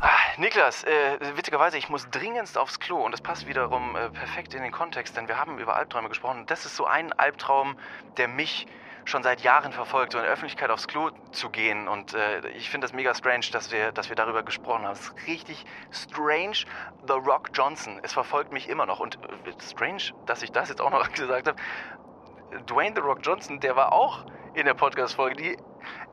Ah, Niklas, äh, witzigerweise, ich muss dringendst aufs Klo und das passt wiederum äh, perfekt in den Kontext, denn wir haben über Albträume gesprochen. Das ist so ein Albtraum, der mich schon seit Jahren verfolgt, so in der Öffentlichkeit aufs Klo zu gehen. Und äh, ich finde das mega strange, dass wir, dass wir darüber gesprochen haben. Es ist richtig strange. The Rock Johnson, es verfolgt mich immer noch. Und äh, strange, dass ich das jetzt auch noch gesagt habe. Dwayne The Rock Johnson, der war auch in der Podcast-Folge.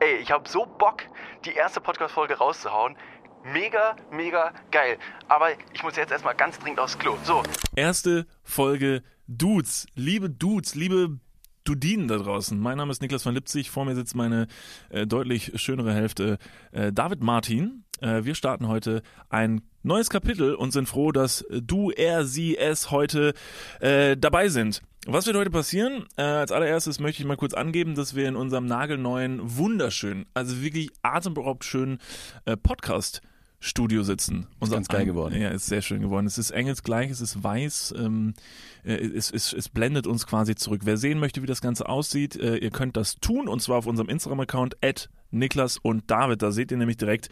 Ey, ich habe so Bock, die erste Podcast-Folge rauszuhauen. Mega, mega geil. Aber ich muss jetzt erstmal ganz dringend aufs Klo. So. Erste Folge Dudes. Liebe Dudes, liebe Dudinen da draußen. Mein Name ist Niklas von Lipzig. Vor mir sitzt meine äh, deutlich schönere Hälfte, äh, David Martin. Äh, wir starten heute ein neues Kapitel und sind froh, dass du, er, sie, es heute äh, dabei sind. Was wird heute passieren? Äh, als allererstes möchte ich mal kurz angeben, dass wir in unserem nagelneuen, wunderschönen, also wirklich atemberaubend schönen äh, Podcast Studio sitzen. Ist ganz geil geworden. Ja, ist sehr schön geworden. Es ist engelsgleich, es ist weiß, ähm, äh, es, es, es blendet uns quasi zurück. Wer sehen möchte, wie das Ganze aussieht, äh, ihr könnt das tun und zwar auf unserem Instagram-Account at Niklas und David. Da seht ihr nämlich direkt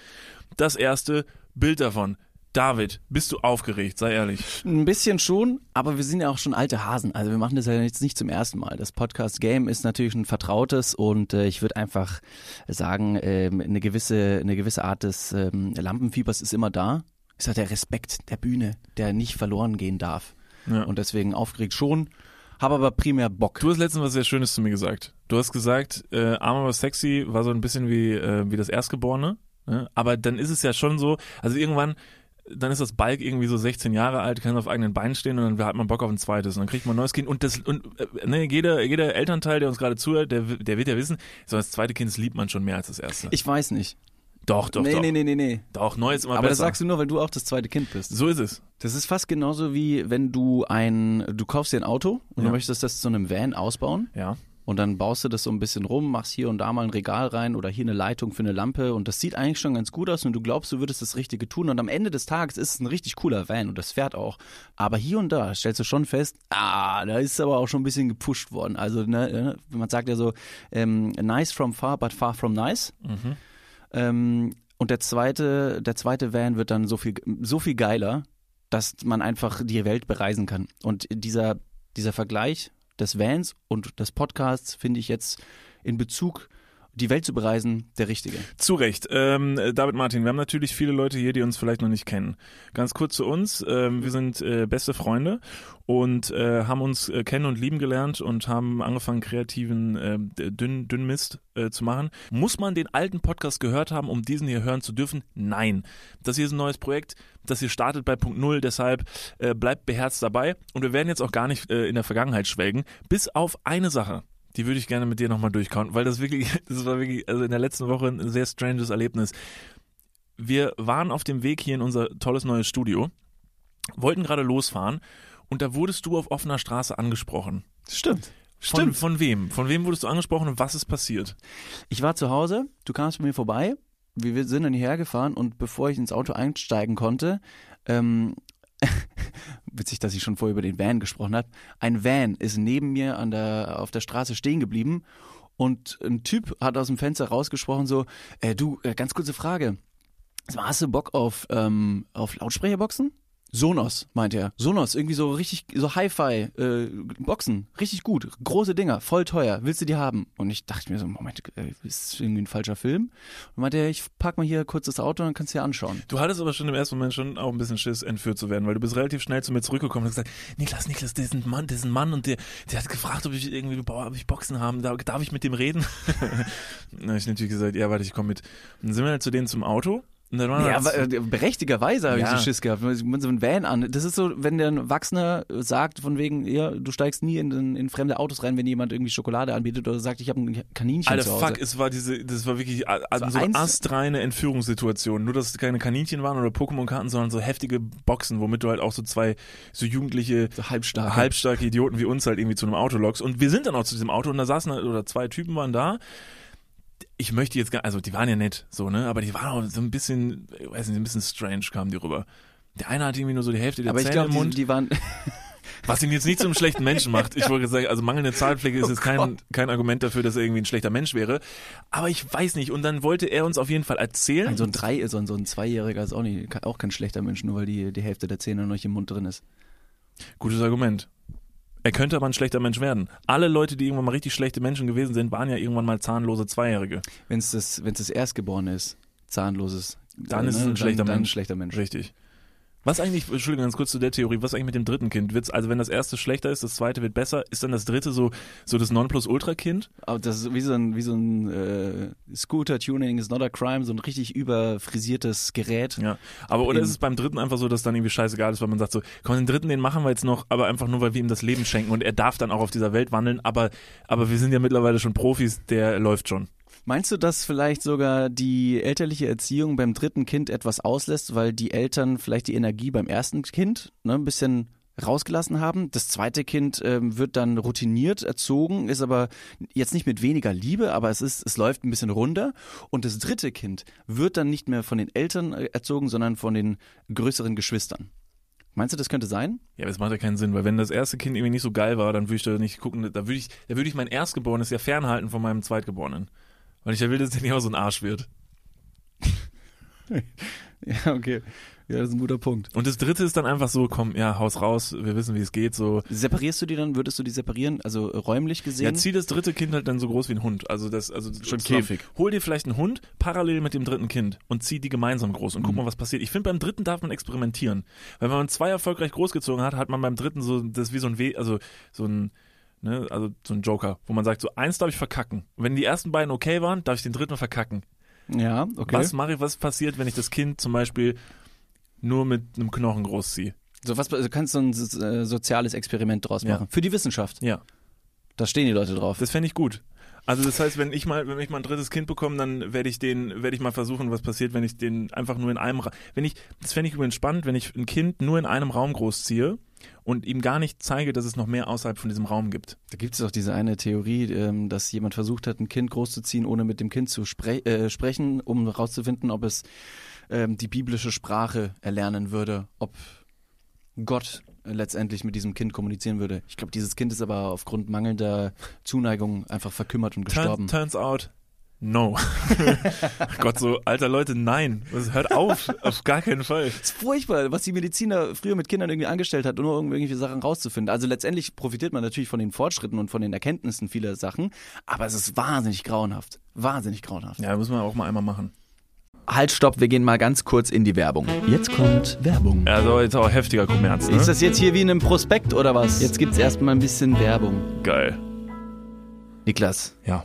das erste Bild davon. David, bist du aufgeregt? Sei ehrlich. Ein bisschen schon, aber wir sind ja auch schon alte Hasen. Also wir machen das ja jetzt nicht zum ersten Mal. Das Podcast-Game ist natürlich ein vertrautes und äh, ich würde einfach sagen, ähm, eine gewisse eine gewisse Art des ähm, Lampenfiebers ist immer da. Ist halt der Respekt der Bühne, der nicht verloren gehen darf. Ja. Und deswegen aufgeregt schon, habe aber primär Bock. Du hast letztens was sehr Schönes zu mir gesagt. Du hast gesagt, äh, arm aber sexy war so ein bisschen wie, äh, wie das Erstgeborene. Ne? Aber dann ist es ja schon so, also irgendwann dann ist das Balk irgendwie so 16 Jahre alt, kann auf eigenen Beinen stehen und dann hat man Bock auf ein zweites und dann kriegt man ein neues Kind und das und äh, ne, jeder jeder Elternteil, der uns gerade zuhört, der der wird ja wissen, so das zweite Kind das liebt man schon mehr als das erste. Ich weiß nicht. doch, doch, nee, doch. nee, nee, nee, nee. Doch, neu ist immer Aber das besser. sagst du nur, weil du auch das zweite Kind bist. so ist es. Das ist fast genauso wie wenn du ein, du kaufst dir ein Auto und Ja. du möchtest das zu einem Van ausbauen Ja. Und dann baust du das so ein bisschen rum, machst hier und da mal ein Regal rein oder hier eine Leitung für eine Lampe und das sieht eigentlich schon ganz gut aus und du glaubst, du würdest das Richtige tun und am Ende des Tages ist es ein richtig cooler Van und das fährt auch. Aber hier und da stellst du schon fest, ah, da ist aber auch schon ein bisschen gepusht worden. Also ne, äh, man sagt ja so, ähm, nice from far, but far from nice. Mhm. Ähm, und der zweite, der zweite Van wird dann so viel, so viel geiler, dass man einfach die Welt bereisen kann. Und dieser, dieser Vergleich des Vans und des Podcasts finde ich jetzt in Bezug die Welt zu bereisen der richtige. Zu Recht. Ähm, David Martin, wir haben natürlich viele Leute hier, die uns vielleicht noch nicht kennen. Ganz kurz zu uns. Ähm, wir sind äh, beste Freunde und äh, haben uns äh, kennen und lieben gelernt und haben angefangen, kreativen äh, Dünn, Dünnmist äh, zu machen. Muss man den alten Podcast gehört haben, um diesen hier hören zu dürfen? Nein. Das hier ist ein neues Projekt. Das hier startet bei Punkt Null, deshalb äh, bleibt beherzt dabei. Und wir werden jetzt auch gar nicht äh, in der Vergangenheit schwelgen, bis auf eine Sache. Die würde ich gerne mit dir nochmal durchkauen, weil das wirklich, das war wirklich, also in der letzten Woche ein sehr stranges Erlebnis. Wir waren auf dem Weg hier in unser tolles neues Studio, wollten gerade losfahren und da wurdest du auf offener Straße angesprochen. Stimmt. Von, von wem? Von wem wurdest du angesprochen und was ist passiert? Ich war zu Hause, du kamst bei mir vorbei, wir wir sind dann hierher gefahren und bevor ich ins Auto einsteigen konnte, ähm, witzig, dass ich schon vorher über den Van gesprochen habe, ein Van ist neben mir an der, auf der Straße stehen geblieben und ein Typ hat aus dem Fenster rausgesprochen so, äh, du, äh, ganz kurze Frage, hast du Bock auf, ähm, auf Lautsprecherboxen? Sonos, meint er. Sonos, irgendwie so richtig, so Hi-Fi, äh, Boxen, richtig gut, große Dinger, voll teuer, willst du die haben? Und ich dachte mir so, Moment, äh, ist das irgendwie ein falscher Film? Und meinte er, ich pack mal hier kurz das Auto und dann kannst du dir anschauen. Du hattest aber schon im ersten Moment schon auch ein bisschen Schiss, entführt zu werden, weil du bist relativ schnell zu mir zurückgekommen und hast gesagt, Niklas, Niklas, der ist ein Mann, der ist ein Mann und der, der hat gefragt, ob ich irgendwie, ob ich Boxen haben, darf, darf ich mit dem reden? habe ich natürlich gesagt, ja, warte, ich komme mit. Und dann sind wir halt zu denen zum Auto. Ja, aber, äh, berechtigerweise habe Ja. ich so Schiss gehabt. Man so ein Van an. Das ist so, wenn der ein Erwachsener sagt, von wegen, ja, du steigst nie in, in, in fremde Autos rein, wenn jemand irgendwie Schokolade anbietet oder sagt, ich habe ein Kaninchen Alter, zu Hause. fuck, es war diese, das war wirklich a- also so eins- astreine Entführungssituation. Nur, dass es keine Kaninchen waren oder Pokémon-Karten, sondern so heftige Boxen, womit du halt auch so zwei so jugendliche, So halbstarke. halbstarke Idioten wie uns halt irgendwie zu einem Auto lockst. Und wir sind dann auch zu diesem Auto und da saßen halt, oder zwei Typen waren da. Ich möchte jetzt gar, also die waren ja nett, so, ne, aber die waren auch so ein bisschen, ich weiß nicht, ein bisschen strange kamen die rüber. Der eine hatte irgendwie nur so die Hälfte der aber ich Zähne glaube, im die, Mund. die waren, Was ihn jetzt nicht zum schlechten Menschen macht. Ich wollte sagen, also mangelnde Zahnpflege ist Oh jetzt kein, kein Argument dafür, dass er irgendwie ein schlechter Mensch wäre. Aber ich weiß nicht. Und dann wollte er uns auf jeden Fall erzählen. Also ein drei, so ein, so ein Zweijähriger ist auch nicht, auch kein schlechter Mensch, nur weil die, die Hälfte der Zähne noch nicht im Mund drin ist. Gutes Argument. Er könnte aber ein schlechter Mensch werden. Alle Leute, die irgendwann mal richtig schlechte Menschen gewesen sind, waren ja irgendwann mal zahnlose Zweijährige. Wenn es das, wenn's das Erstgeborene ist, zahnloses, Dann äh, ist es ein schlechter dann, dann ein Mensch. schlechter Mensch. Richtig. Was eigentlich, Entschuldigung, ganz kurz zu der Theorie, was eigentlich mit dem dritten Kind? Wird's, also wenn das erste schlechter ist, das zweite wird besser, ist dann das dritte so, so das Nonplusultra-Kind? Aber das ist wie so ein, wie so ein äh, Scooter-Tuning is not a crime, so ein richtig überfrisiertes Gerät. Ja. Aber oder ist es beim dritten einfach so, dass dann irgendwie scheißegal ist, weil man sagt so, komm, den dritten, den machen wir jetzt noch, aber einfach nur, weil wir ihm das Leben schenken und er darf dann auch auf dieser Welt wandeln, aber, aber wir sind ja mittlerweile schon Profis, der läuft schon. Meinst du, dass vielleicht sogar die elterliche Erziehung beim dritten Kind etwas auslässt, weil die Eltern vielleicht die Energie beim ersten Kind ne, ein bisschen rausgelassen haben? Das zweite Kind ähm, wird dann routiniert erzogen, ist aber jetzt nicht mit weniger Liebe, aber es ist, es läuft ein bisschen runter. Und das dritte Kind wird dann nicht mehr von den Eltern äh, erzogen, sondern von den größeren Geschwistern. Meinst du, das könnte sein? Ja, aber das macht ja keinen Sinn, weil wenn das erste Kind irgendwie nicht so geil war, dann würde ich da nicht gucken, da würde ich, da würde ich mein Erstgeborenes ja fernhalten von meinem Zweitgeborenen. Weil ich ja will, dass der nicht auch so ein Arsch wird. Ja, okay. Ja, das ist ein guter Punkt. Und das dritte ist dann einfach so, komm, ja, haus raus, wir wissen, wie es geht, so. Separierst du die dann? Würdest du die separieren? Also räumlich gesehen? Ja, zieh das dritte Kind halt dann so groß wie ein Hund. Also das, also Schon Käfig. Hol dir vielleicht einen Hund parallel mit dem dritten Kind und zieh die gemeinsam groß und guck Mhm. mal, was passiert. Ich finde, beim dritten darf man experimentieren. Weil wenn man zwei erfolgreich großgezogen hat, hat man beim dritten so, das ist wie so ein We also so ein, ne, also so ein Joker, wo man sagt, so eins darf ich verkacken. Und wenn die ersten beiden okay waren, darf ich den dritten verkacken. ja, okay. Was mache ich, was passiert, wenn ich das Kind zum Beispiel nur mit einem Knochen großziehe? So was, du kannst so ein äh, soziales Experiment draus Ja. machen. Für die Wissenschaft. Ja. Da stehen die Leute drauf. Das fände ich gut. Also das heißt, wenn ich mal, wenn ich mal ein drittes Kind bekomme, dann werde ich den, werde ich mal versuchen, was passiert, wenn ich den einfach nur in einem, Ra wenn ich, das fände ich übrigens spannend, wenn ich ein Kind nur in einem Raum großziehe und ihm gar nicht zeige, dass es noch mehr außerhalb von diesem Raum gibt. Da gibt es auch diese eine Theorie, ähm, dass jemand versucht hat, ein Kind großzuziehen, ohne mit dem Kind zu spre äh, sprechen, um herauszufinden, ob es ähm, die biblische Sprache erlernen würde, ob Gott äh, letztendlich mit diesem Kind kommunizieren würde. Ich glaube, dieses Kind ist aber aufgrund mangelnder Zuneigung einfach verkümmert und gestorben. Turn, turns out, no. Gott, so, alter Leute, nein. Das hört auf, auf gar keinen Fall. Das ist furchtbar, was die Mediziner früher mit Kindern irgendwie angestellt hat, nur um irgendwelche Sachen rauszufinden. Also letztendlich profitiert man natürlich von den Fortschritten und von den Erkenntnissen vieler Sachen, aber es ist wahnsinnig grauenhaft. Wahnsinnig grauenhaft. Ja, müssen wir auch mal einmal machen. Halt, stopp, wir gehen mal ganz kurz in die Werbung. Jetzt kommt Werbung. Ja, so jetzt auch heftiger Kommerz, ne? Ist das jetzt hier wie in einem Prospekt oder was? Jetzt gibt's erstmal ein bisschen Werbung. Geil. Niklas, Ja.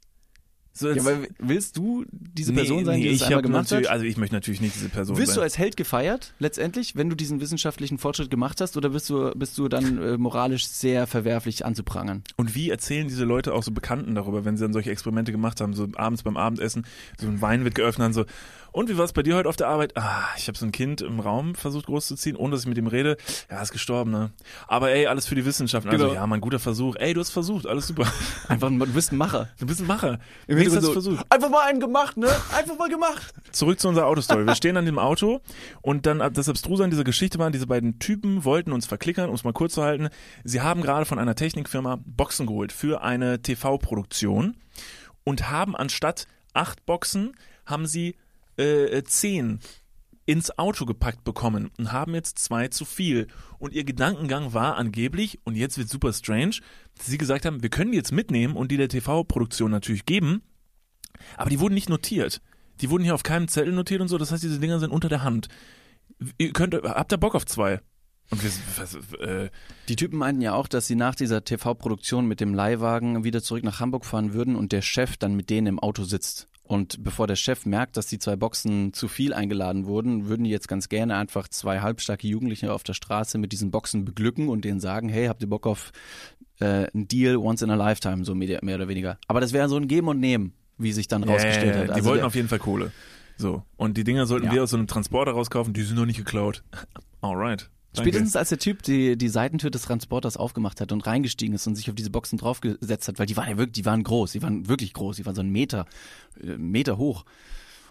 So Ja, jetzt- aber willst du diese Nee, Person sein, nee, die das ich einmal gemacht hat? Also ich möchte natürlich nicht diese Person Wirst du sein. als Held gefeiert, letztendlich, wenn du diesen wissenschaftlichen Fortschritt gemacht hast, oder bist du, bist du dann äh, moralisch sehr verwerflich anzuprangern? Und wie erzählen diese Leute auch so Bekannten darüber, wenn sie dann solche Experimente gemacht haben, so abends beim Abendessen, so ein Wein wird geöffnet und so, und wie war es bei dir heute auf der Arbeit? Ah, ich habe so ein Kind im Raum versucht großzuziehen, ohne dass ich mit ihm rede. Ja, ist gestorben, ne? Aber ey, alles für die Wissenschaft. Also Genau. ja, mein guter Versuch. Ey, du hast versucht, alles super. Einfach, ein- du bist ein Macher. Du bist ein Macher. Im Wenigstens hast Hintergrund versucht. Einfach mal einen gemacht, ne? Einfach mal gemacht. Zurück zu unserer Autostory. Wir stehen an dem Auto und dann das Abstruse an dieser Geschichte war, diese beiden Typen wollten uns verklickern, um es mal kurz zu halten. Sie haben gerade von einer Technikfirma Boxen geholt für eine TV-Produktion und haben anstatt acht Boxen, haben sie äh, zehn ins Auto gepackt bekommen und haben jetzt zwei zu viel. Und ihr Gedankengang war angeblich, und jetzt wird super strange, dass sie gesagt haben, wir können die jetzt mitnehmen und die der TV-Produktion natürlich geben, aber die wurden nicht notiert. Die wurden hier auf keinem Zettel notiert und so, das heißt, diese Dinger sind unter der Hand. Ihr könnt, habt ihr Bock auf zwei? Und wir, was, äh, Die Typen meinten ja auch, dass sie nach dieser TV-Produktion mit dem Leihwagen wieder zurück nach Hamburg fahren würden und der Chef dann mit denen im Auto sitzt. Und bevor der Chef merkt, dass die zwei Boxen zu viel eingeladen wurden, würden die jetzt ganz gerne einfach zwei halbstarke Jugendliche auf der Straße mit diesen Boxen beglücken und denen sagen, hey, habt ihr Bock auf äh, einen Deal once in a lifetime, so mehr, mehr oder weniger. Aber das wäre so ein Geben und Nehmen, wie sich dann rausgestellt ja, hat. Die Also wollten der- auf jeden Fall Kohle. So. Und die Dinger sollten Ja. wir aus so einem Transporter rauskaufen, die sind noch nicht geklaut. Alright. Danke. Spätestens als der Typ die, die Seitentür des Transporters aufgemacht hat und reingestiegen ist und sich auf diese Boxen draufgesetzt hat, weil die waren ja wirklich, die waren groß, die waren wirklich groß, die waren so einen Meter, äh, Meter hoch.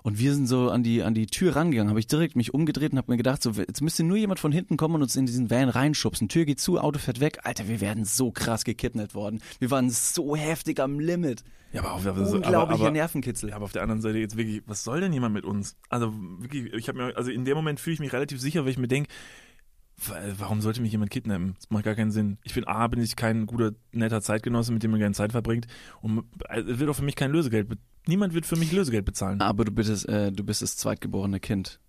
Und wir sind so an die, an die Tür rangegangen, habe ich direkt mich umgedreht und habe mir gedacht, so, jetzt müsste nur jemand von hinten kommen und uns in diesen Van reinschubsen. Tür geht zu, Auto fährt weg. Alter, wir werden so krass gekidnappt worden. Wir waren so heftig am Limit. Ja, aber, aber, aber, Unglaublicher Nervenkitzel. ja, aber auf der anderen Seite jetzt wirklich, was soll denn jemand mit uns? Also wirklich, ich habe mir, also in dem Moment fühle ich mich relativ sicher, weil ich mir denke, warum sollte mich jemand kidnappen? Das macht gar keinen Sinn. Ich bin A, bin ich kein guter, netter Zeitgenosse, mit dem man gerne Zeit verbringt. Und äh, es wird auch für mich kein Lösegeld. Niemand wird für mich Lösegeld bezahlen. Aber du bist, äh, du bist das zweitgeborene Kind.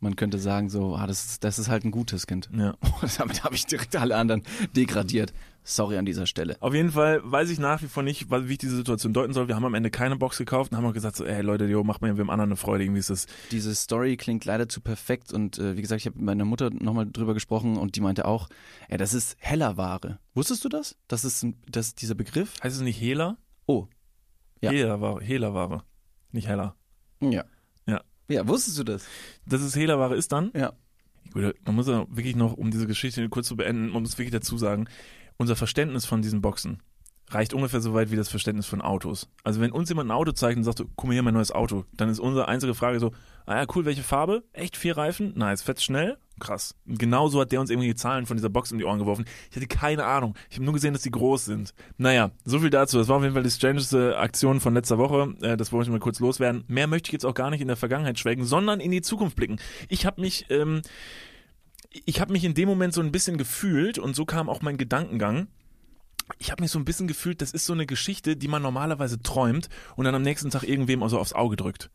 Man könnte sagen so, ah, das, ist, das ist halt ein gutes Kind. Ja. Damit habe ich direkt alle anderen degradiert. Sorry an dieser Stelle. Auf jeden Fall weiß ich nach wie vor nicht, wie ich diese Situation deuten soll. Wir haben am Ende keine Box gekauft und haben auch gesagt so, ey Leute, jo, macht mal dem anderen eine Freude. Irgendwie ist das, Diese Story klingt leider zu perfekt und äh, wie gesagt, ich habe mit meiner Mutter nochmal drüber gesprochen und die meinte auch, ey, das ist Hellerware. Wusstest du das? Das ist ein, das, dieser Begriff? heißt es nicht Hehler? Oh, Ja. Hehlerware, Hehlerware. Nicht Heller. ja. Ja. Ja, wusstest du das? Dass es Hehlerware ist dann? Ja. Gut, man muss ja wirklich noch, um diese Geschichte kurz zu beenden, man muss wirklich dazu sagen, unser Verständnis von diesen Boxen reicht ungefähr so weit wie das Verständnis von Autos. Also wenn uns jemand ein Auto zeigt und sagt, guck mal hier mein neues Auto, dann ist unsere einzige Frage so, ah ja, cool, welche Farbe? Echt vier Reifen? Nice, fett schnell? Krass. Und genauso hat der uns irgendwie die Zahlen von dieser Box um die Ohren geworfen. Ich hatte keine Ahnung. Ich habe nur gesehen, dass die groß sind. Naja, so viel dazu. Das war auf jeden Fall die strangeste Aktion von letzter Woche. Äh, das wollte ich mal kurz loswerden. Mehr möchte ich jetzt auch gar nicht in der Vergangenheit schwelgen, sondern in die Zukunft blicken. Ich habe mich, ähm, ich habe mich in dem Moment so ein bisschen gefühlt und so kam auch mein Gedankengang. Ich habe mich so ein bisschen gefühlt, das ist so eine Geschichte, die man normalerweise träumt und dann am nächsten Tag irgendwem also aufs Auge drückt.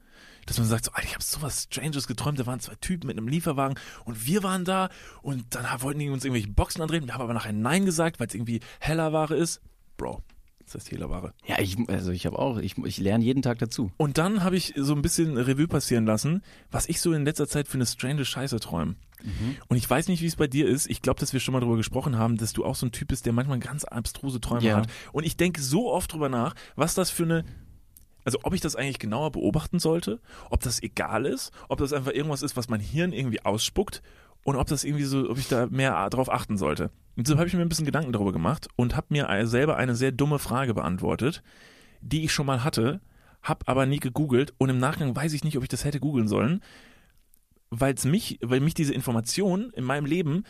Dass man sagt, so, Alter, ich habe sowas Stranges geträumt, da waren zwei Typen mit einem Lieferwagen und wir waren da und dann wollten die uns irgendwelche Boxen andrehen. Wir haben aber nachher Nein gesagt, weil es irgendwie Hellerware ist. Bro, Das heißt Hehlerware. Ja, ich, also ich habe auch, ich, ich lerne jeden Tag dazu. Und dann habe ich so ein bisschen Revue passieren lassen, was ich so in letzter Zeit für eine strange Scheiße träume. Und ich weiß nicht, wie es bei dir ist. Ich glaube, dass wir schon mal darüber gesprochen haben, dass du auch so ein Typ bist, der manchmal ganz abstruse Träume Ja. hat. Und ich denke so oft drüber nach, was das für eine also ob ich das eigentlich genauer beobachten sollte, ob das egal ist, ob das einfach irgendwas ist, was mein Hirn irgendwie ausspuckt und ob das irgendwie so, ob ich da mehr drauf achten sollte. Und deshalb habe ich mir ein bisschen Gedanken darüber gemacht und habe mir selber eine sehr dumme Frage beantwortet, die ich schon mal hatte, habe aber nie gegoogelt und im Nachgang weiß ich nicht, ob ich das hätte googeln sollen, weil es mich, weil mich diese Information in meinem Leben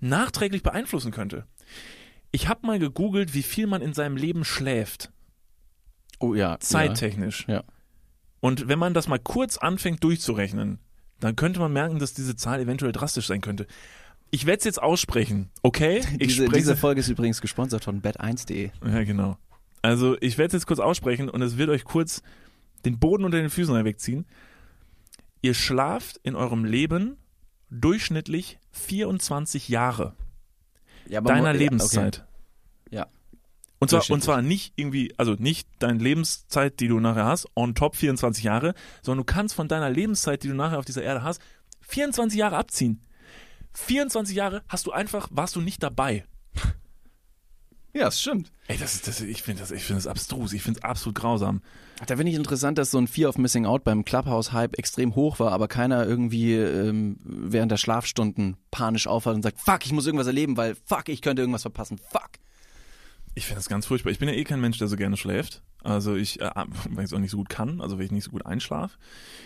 nachträglich beeinflussen könnte. Ich habe mal gegoogelt, wie viel man in seinem Leben schläft Oh ja. zeittechnisch. Ja. Und wenn man das mal kurz anfängt durchzurechnen, dann könnte man merken, dass diese Zahl eventuell drastisch sein könnte. Ich werde es jetzt aussprechen, okay? Diese, spreche diese Folge ist übrigens gesponsert von bet1.de. Ja, genau. Also ich werde es jetzt kurz aussprechen und es wird euch kurz den Boden unter den Füßen wegziehen. Ihr schlaft in eurem Leben durchschnittlich 24 Jahre Ja, deiner ja, Okay. Und zwar, und zwar nicht irgendwie, also nicht deine Lebenszeit, die du nachher hast, on top 24 Jahre, sondern du kannst von deiner Lebenszeit, die du nachher auf dieser Erde hast, 24 Jahre abziehen. 24 Jahre hast du einfach, warst du nicht dabei. Ja, das stimmt. Ey, das ist, das, ich finde das, ich finde das abstrus, ich finde es absolut grausam. Da finde ich interessant, dass so ein Fear of Missing Out beim Clubhouse-Hype extrem hoch war, aber keiner irgendwie ähm, während der Schlafstunden panisch aufhört und sagt, fuck, ich muss irgendwas erleben, weil fuck, ich könnte irgendwas verpassen, fuck. Ich finde das ganz furchtbar. Ich bin ja eh kein Mensch, der so gerne schläft. Also ich, äh, weil ich es auch nicht so gut kann, also weil ich nicht so gut einschlafe.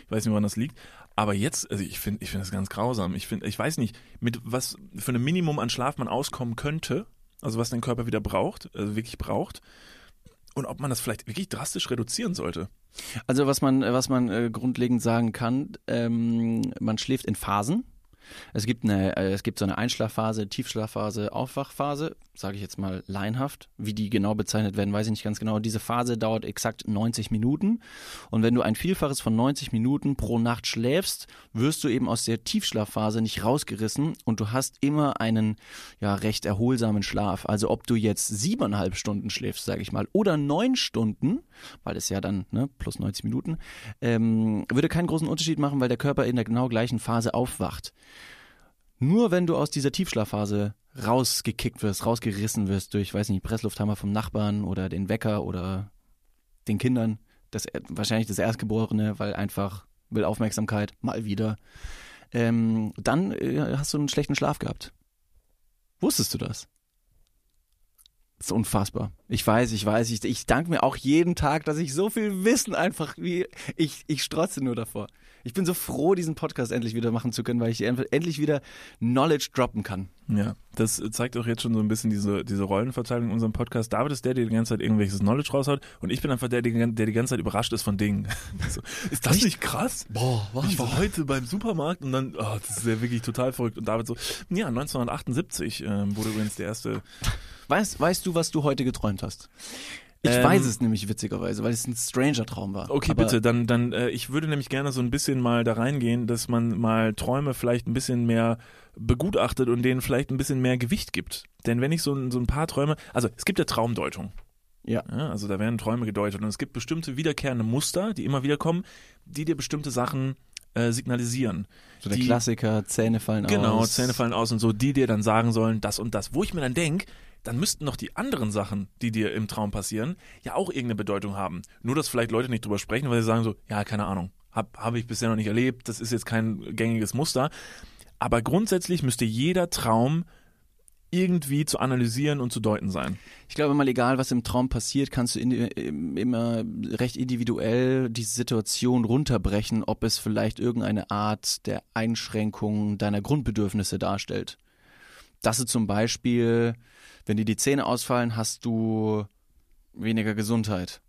Ich weiß nicht, woran das liegt. Aber jetzt, also ich finde, ich finde das ganz grausam. Ich finde, ich weiß nicht, mit was für einem Minimum an Schlaf man auskommen könnte, also was dein Körper wieder braucht, also wirklich braucht. Und ob man das vielleicht wirklich drastisch reduzieren sollte. Also was man, was man äh, grundlegend sagen kann, ähm, man schläft in Phasen. Es gibt eine, äh, es gibt so eine Einschlafphase, Tiefschlafphase, Aufwachphase, sage ich jetzt mal laienhaft. Wie die genau bezeichnet werden, weiß ich nicht ganz genau. Diese Phase dauert exakt 90 Minuten. Und wenn du ein Vielfaches von 90 Minuten pro Nacht schläfst, wirst du eben aus der Tiefschlafphase nicht rausgerissen und du hast immer einen ja recht erholsamen Schlaf. Also ob du jetzt siebeneinhalb Stunden schläfst, sage ich mal, oder neun Stunden, weil es ja dann ne, plus 90 Minuten, ähm, würde keinen großen Unterschied machen, weil der Körper in der genau gleichen Phase aufwacht. Nur wenn du aus dieser Tiefschlafphase rausgekickt wirst, rausgerissen wirst durch, weiß nicht, Presslufthammer vom Nachbarn oder den Wecker oder den Kindern, das wahrscheinlich das Erstgeborene, weil einfach will Aufmerksamkeit, mal wieder, ähm, dann äh, hast du einen schlechten Schlaf gehabt. Wusstest du das? Das ist unfassbar. Ich weiß, ich weiß, ich, ich danke mir auch jeden Tag, dass ich so viel Wissen einfach wie ich ich strotze nur davor. Ich bin so froh, diesen Podcast endlich wieder machen zu können, weil ich endlich wieder Knowledge droppen kann. Ja, das zeigt auch jetzt schon so ein bisschen diese, diese Rollenverteilung in unserem Podcast. David ist der, der die ganze Zeit irgendwelches Knowledge raushaut und ich bin einfach der, der der die ganze Zeit überrascht ist von Dingen. so, ist das nicht krass? Boah, Ich war heute beim Supermarkt und dann, oh, das ist ja wirklich total verrückt. Und David so, ja, 1978 ähm, wurde übrigens der erste. Weißt, weißt du, was du heute geträumt hast? Ich Ähm, weiß es nämlich witzigerweise, weil es ein Stranger-Traum war. Okay, Aber bitte, dann, dann, äh, ich würde nämlich gerne so ein bisschen mal da reingehen, dass man mal Träume vielleicht ein bisschen mehr begutachtet und denen vielleicht ein bisschen mehr Gewicht gibt. Denn wenn ich so, ein- so ein paar Träume, also es gibt ja Traumdeutung. Ja. Ja, also da werden Träume gedeutet und es gibt bestimmte wiederkehrende Muster, die immer wieder kommen, die dir bestimmte Sachen äh, signalisieren. So der die- Klassiker, Zähne fallen Genau, aus. Zähne fallen aus und so, die dir dann sagen sollen, das und das. Wo ich mir dann denke, dann müssten doch die anderen Sachen, die dir im Traum passieren, ja auch irgendeine Bedeutung haben. Nur, dass vielleicht Leute nicht drüber sprechen, weil sie sagen so, ja, keine Ahnung, habe hab ich bisher noch nicht erlebt, das ist jetzt kein gängiges Muster. Aber grundsätzlich müsste jeder Traum irgendwie zu analysieren und zu deuten sein. Ich glaube mal, egal was im Traum passiert, kannst du in, im- immer recht individuell die Situation runterbrechen, ob es vielleicht irgendeine Art der Einschränkung deiner Grundbedürfnisse darstellt. Dass du zum Beispiel, wenn dir die Zähne ausfallen, hast du weniger Gesundheit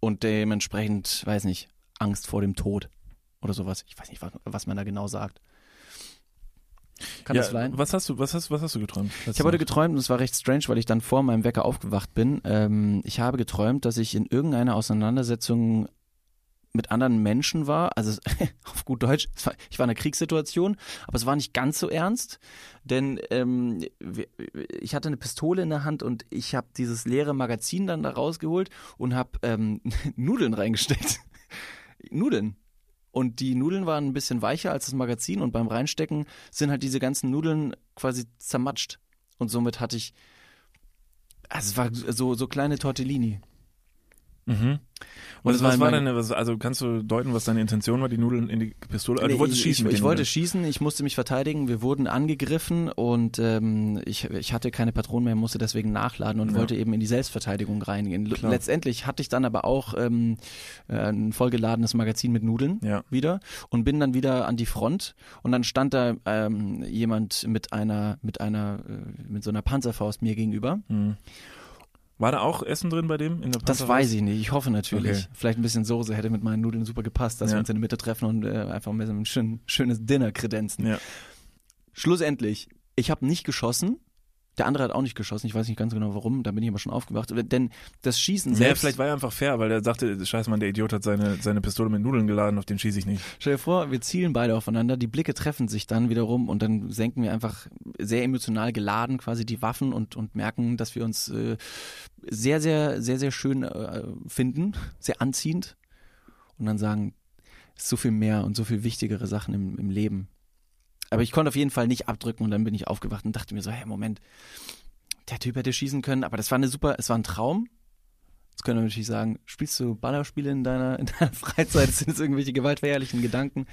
und dementsprechend, weiß nicht, Angst vor dem Tod oder sowas. Ich weiß nicht, was, was man da genau sagt. Kann ja, das sein? Was hast du, was hast, was hast du geträumt? Ich habe heute geträumt und es war recht strange, weil ich dann vor meinem Wecker aufgewacht bin. Ähm, ich habe geträumt, dass ich in irgendeiner Auseinandersetzung mit anderen Menschen war. Also auf gut Deutsch, ich war in einer Kriegssituation, aber es war nicht ganz so ernst, denn ähm, ich hatte eine Pistole in der Hand und ich habe dieses leere Magazin dann da rausgeholt und habe ähm, Nudeln reingesteckt. Nudeln. Und die Nudeln waren ein bisschen weicher als das Magazin und beim Reinstecken sind halt diese ganzen Nudeln quasi zermatscht. Und somit hatte ich, also es war so, so kleine Tortellini. Mhm. Und das was war deine, also kannst du deuten, was deine Intention war, die Nudeln in die Pistole? Nee, du wolltest ich, schießen. Ich, ich wollte schießen, ich musste mich verteidigen. Wir wurden angegriffen und ähm, ich, ich hatte keine Patronen mehr, musste deswegen nachladen und Ja. wollte eben in die Selbstverteidigung reingehen. Klar. Letztendlich hatte ich dann aber auch ähm, äh, ein vollgeladenes Magazin mit Nudeln Ja. wieder und bin dann wieder an die Front und dann stand da ähm, jemand mit einer mit einer äh, mit so einer Panzerfaust mir gegenüber. Mhm. War da auch Essen drin bei dem? In der Das weiß ich nicht. Ich hoffe natürlich. Okay. Vielleicht ein bisschen Soße hätte mit meinen Nudeln super gepasst, dass Ja. wir uns in der Mitte treffen und äh, einfach ein bisschen ein schön, schönes Dinner kredenzen. Ja. Schlussendlich, ich habe nicht geschossen. Der andere hat auch nicht geschossen. Ich weiß nicht ganz genau warum. Da bin ich aber schon aufgewacht. Denn das Schießen Ja, selbst. vielleicht war er einfach fair, weil er sagte, scheiße Mann, der Idiot hat seine, seine Pistole mit Nudeln geladen, auf den schieße ich nicht. Stell dir vor, wir zielen beide aufeinander, die Blicke treffen sich dann wiederum und dann senken wir einfach sehr emotional geladen quasi die Waffen und, und merken, dass wir uns äh, sehr, sehr, sehr, sehr schön äh, finden, sehr anziehend und dann sagen, es ist so viel mehr und so viel wichtigere Sachen im, im Leben. Aber ich konnte auf jeden Fall nicht abdrücken und dann bin ich aufgewacht und dachte mir so, hey, Moment, der Typ hätte schießen können, aber das war eine super, es war ein Traum. Jetzt können wir natürlich sagen, spielst du Ballerspiele in deiner, in deiner Freizeit? Sind es irgendwelche gewaltverherrlichen Gedanken?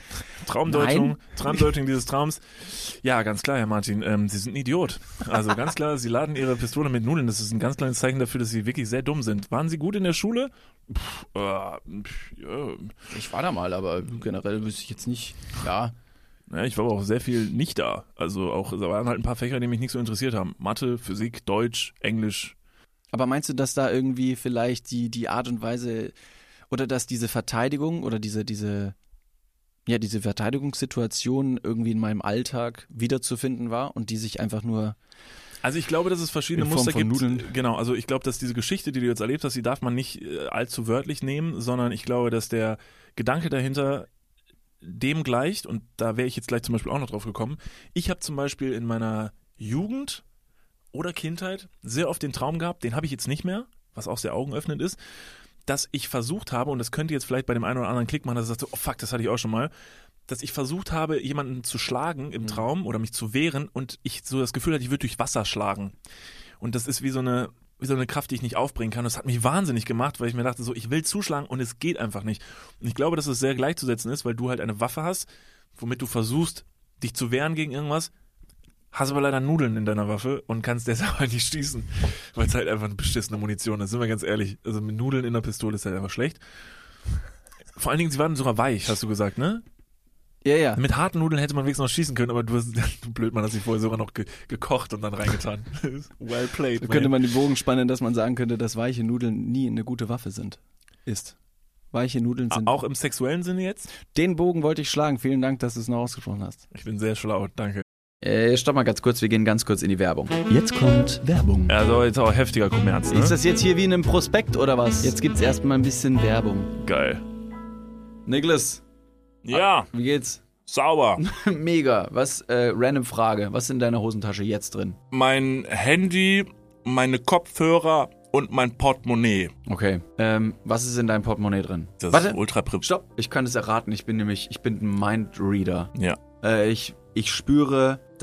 Traumdeutung, Nein. Traumdeutung dieses Traums. Ja, ganz klar, Herr Martin, ähm, Sie sind ein Idiot. Also ganz klar, Sie laden Ihre Pistole mit Nudeln. Das ist ein ganz kleines Zeichen dafür, dass Sie wirklich sehr dumm sind. Waren Sie gut in der Schule? Pff, äh, pff, ja. Ich war da mal, aber generell wüsste ich jetzt nicht, ja. Ja, ich war aber auch sehr viel nicht da. Also auch, da waren halt ein paar Fächer, die mich nicht so interessiert haben. Mathe, Physik, Deutsch, Englisch. Aber meinst du, dass da irgendwie vielleicht die, die Art und Weise oder dass diese Verteidigung oder diese, diese, ja, diese Verteidigungssituation irgendwie in meinem Alltag wiederzufinden war und die sich einfach nur Also ich glaube, dass es verschiedene Muster gibt. Nudeln. Genau, also ich glaube, dass diese Geschichte, die du jetzt erlebt hast, die darf man nicht äh, allzu wörtlich nehmen, sondern ich glaube, dass der Gedanke dahinter dem gleicht, und da wäre ich jetzt gleich zum Beispiel auch noch drauf gekommen. Ich habe zum Beispiel in meiner Jugend oder Kindheit sehr oft den Traum gehabt, den habe ich jetzt nicht mehr, was auch sehr augenöffnend ist, dass ich versucht habe, und das könnte jetzt vielleicht bei dem einen oder anderen Klick machen, dass er sagt, so, oh fuck, das hatte ich auch schon mal, dass ich versucht habe, jemanden zu schlagen im Traum oder mich zu wehren und ich so das Gefühl hatte, ich würde durch Wasser schlagen. Und das ist wie so eine wie so eine Kraft, die ich nicht aufbringen kann. Das hat mich wahnsinnig gemacht, weil ich mir dachte, so, ich will zuschlagen und es geht einfach nicht. Und ich glaube, dass es sehr gleichzusetzen ist, weil du halt eine Waffe hast, womit du versuchst, dich zu wehren gegen irgendwas, hast aber leider Nudeln in deiner Waffe und kannst deshalb halt nicht schießen, weil es halt einfach eine beschissene Munition ist. Sind wir ganz ehrlich. Also mit Nudeln in der Pistole ist halt einfach schlecht. Vor allen Dingen, sie waren sogar weich, hast du gesagt, ne? Ja, ja. Mit harten Nudeln hätte man wenigstens noch schießen können, aber du hast, du blöd, man hat sich vorher sogar noch ge gekocht und dann reingetan. well played, Da man. könnte man den Bogen spannen, dass man sagen könnte, dass weiche Nudeln nie eine gute Waffe sind. Ist. Weiche Nudeln sind. Auch im sexuellen Sinne jetzt? Den Bogen wollte ich schlagen. Vielen Dank, dass du es noch ausgesprochen hast. Ich bin sehr schlau, danke. Äh, stopp mal ganz kurz, wir gehen ganz kurz in die Werbung. Jetzt kommt Werbung. Also jetzt auch heftiger Kommerz, ne? Ist das jetzt hier wie in einem Prospekt oder was? Jetzt gibt's erstmal ein bisschen Werbung. Geil. Niklas, Ja, wie geht's? sauber. Mega. Was, äh, random Frage. Was ist in deiner Hosentasche jetzt drin? Mein Handy, meine Kopfhörer und mein Portemonnaie. Okay. Ähm, was ist in deinem Portemonnaie drin? Das Warte. ist ultra prip. Stopp. Ich kann es erraten. Ich bin nämlich, ich bin ein Mindreader. Ja. Äh, ich, ich spüre,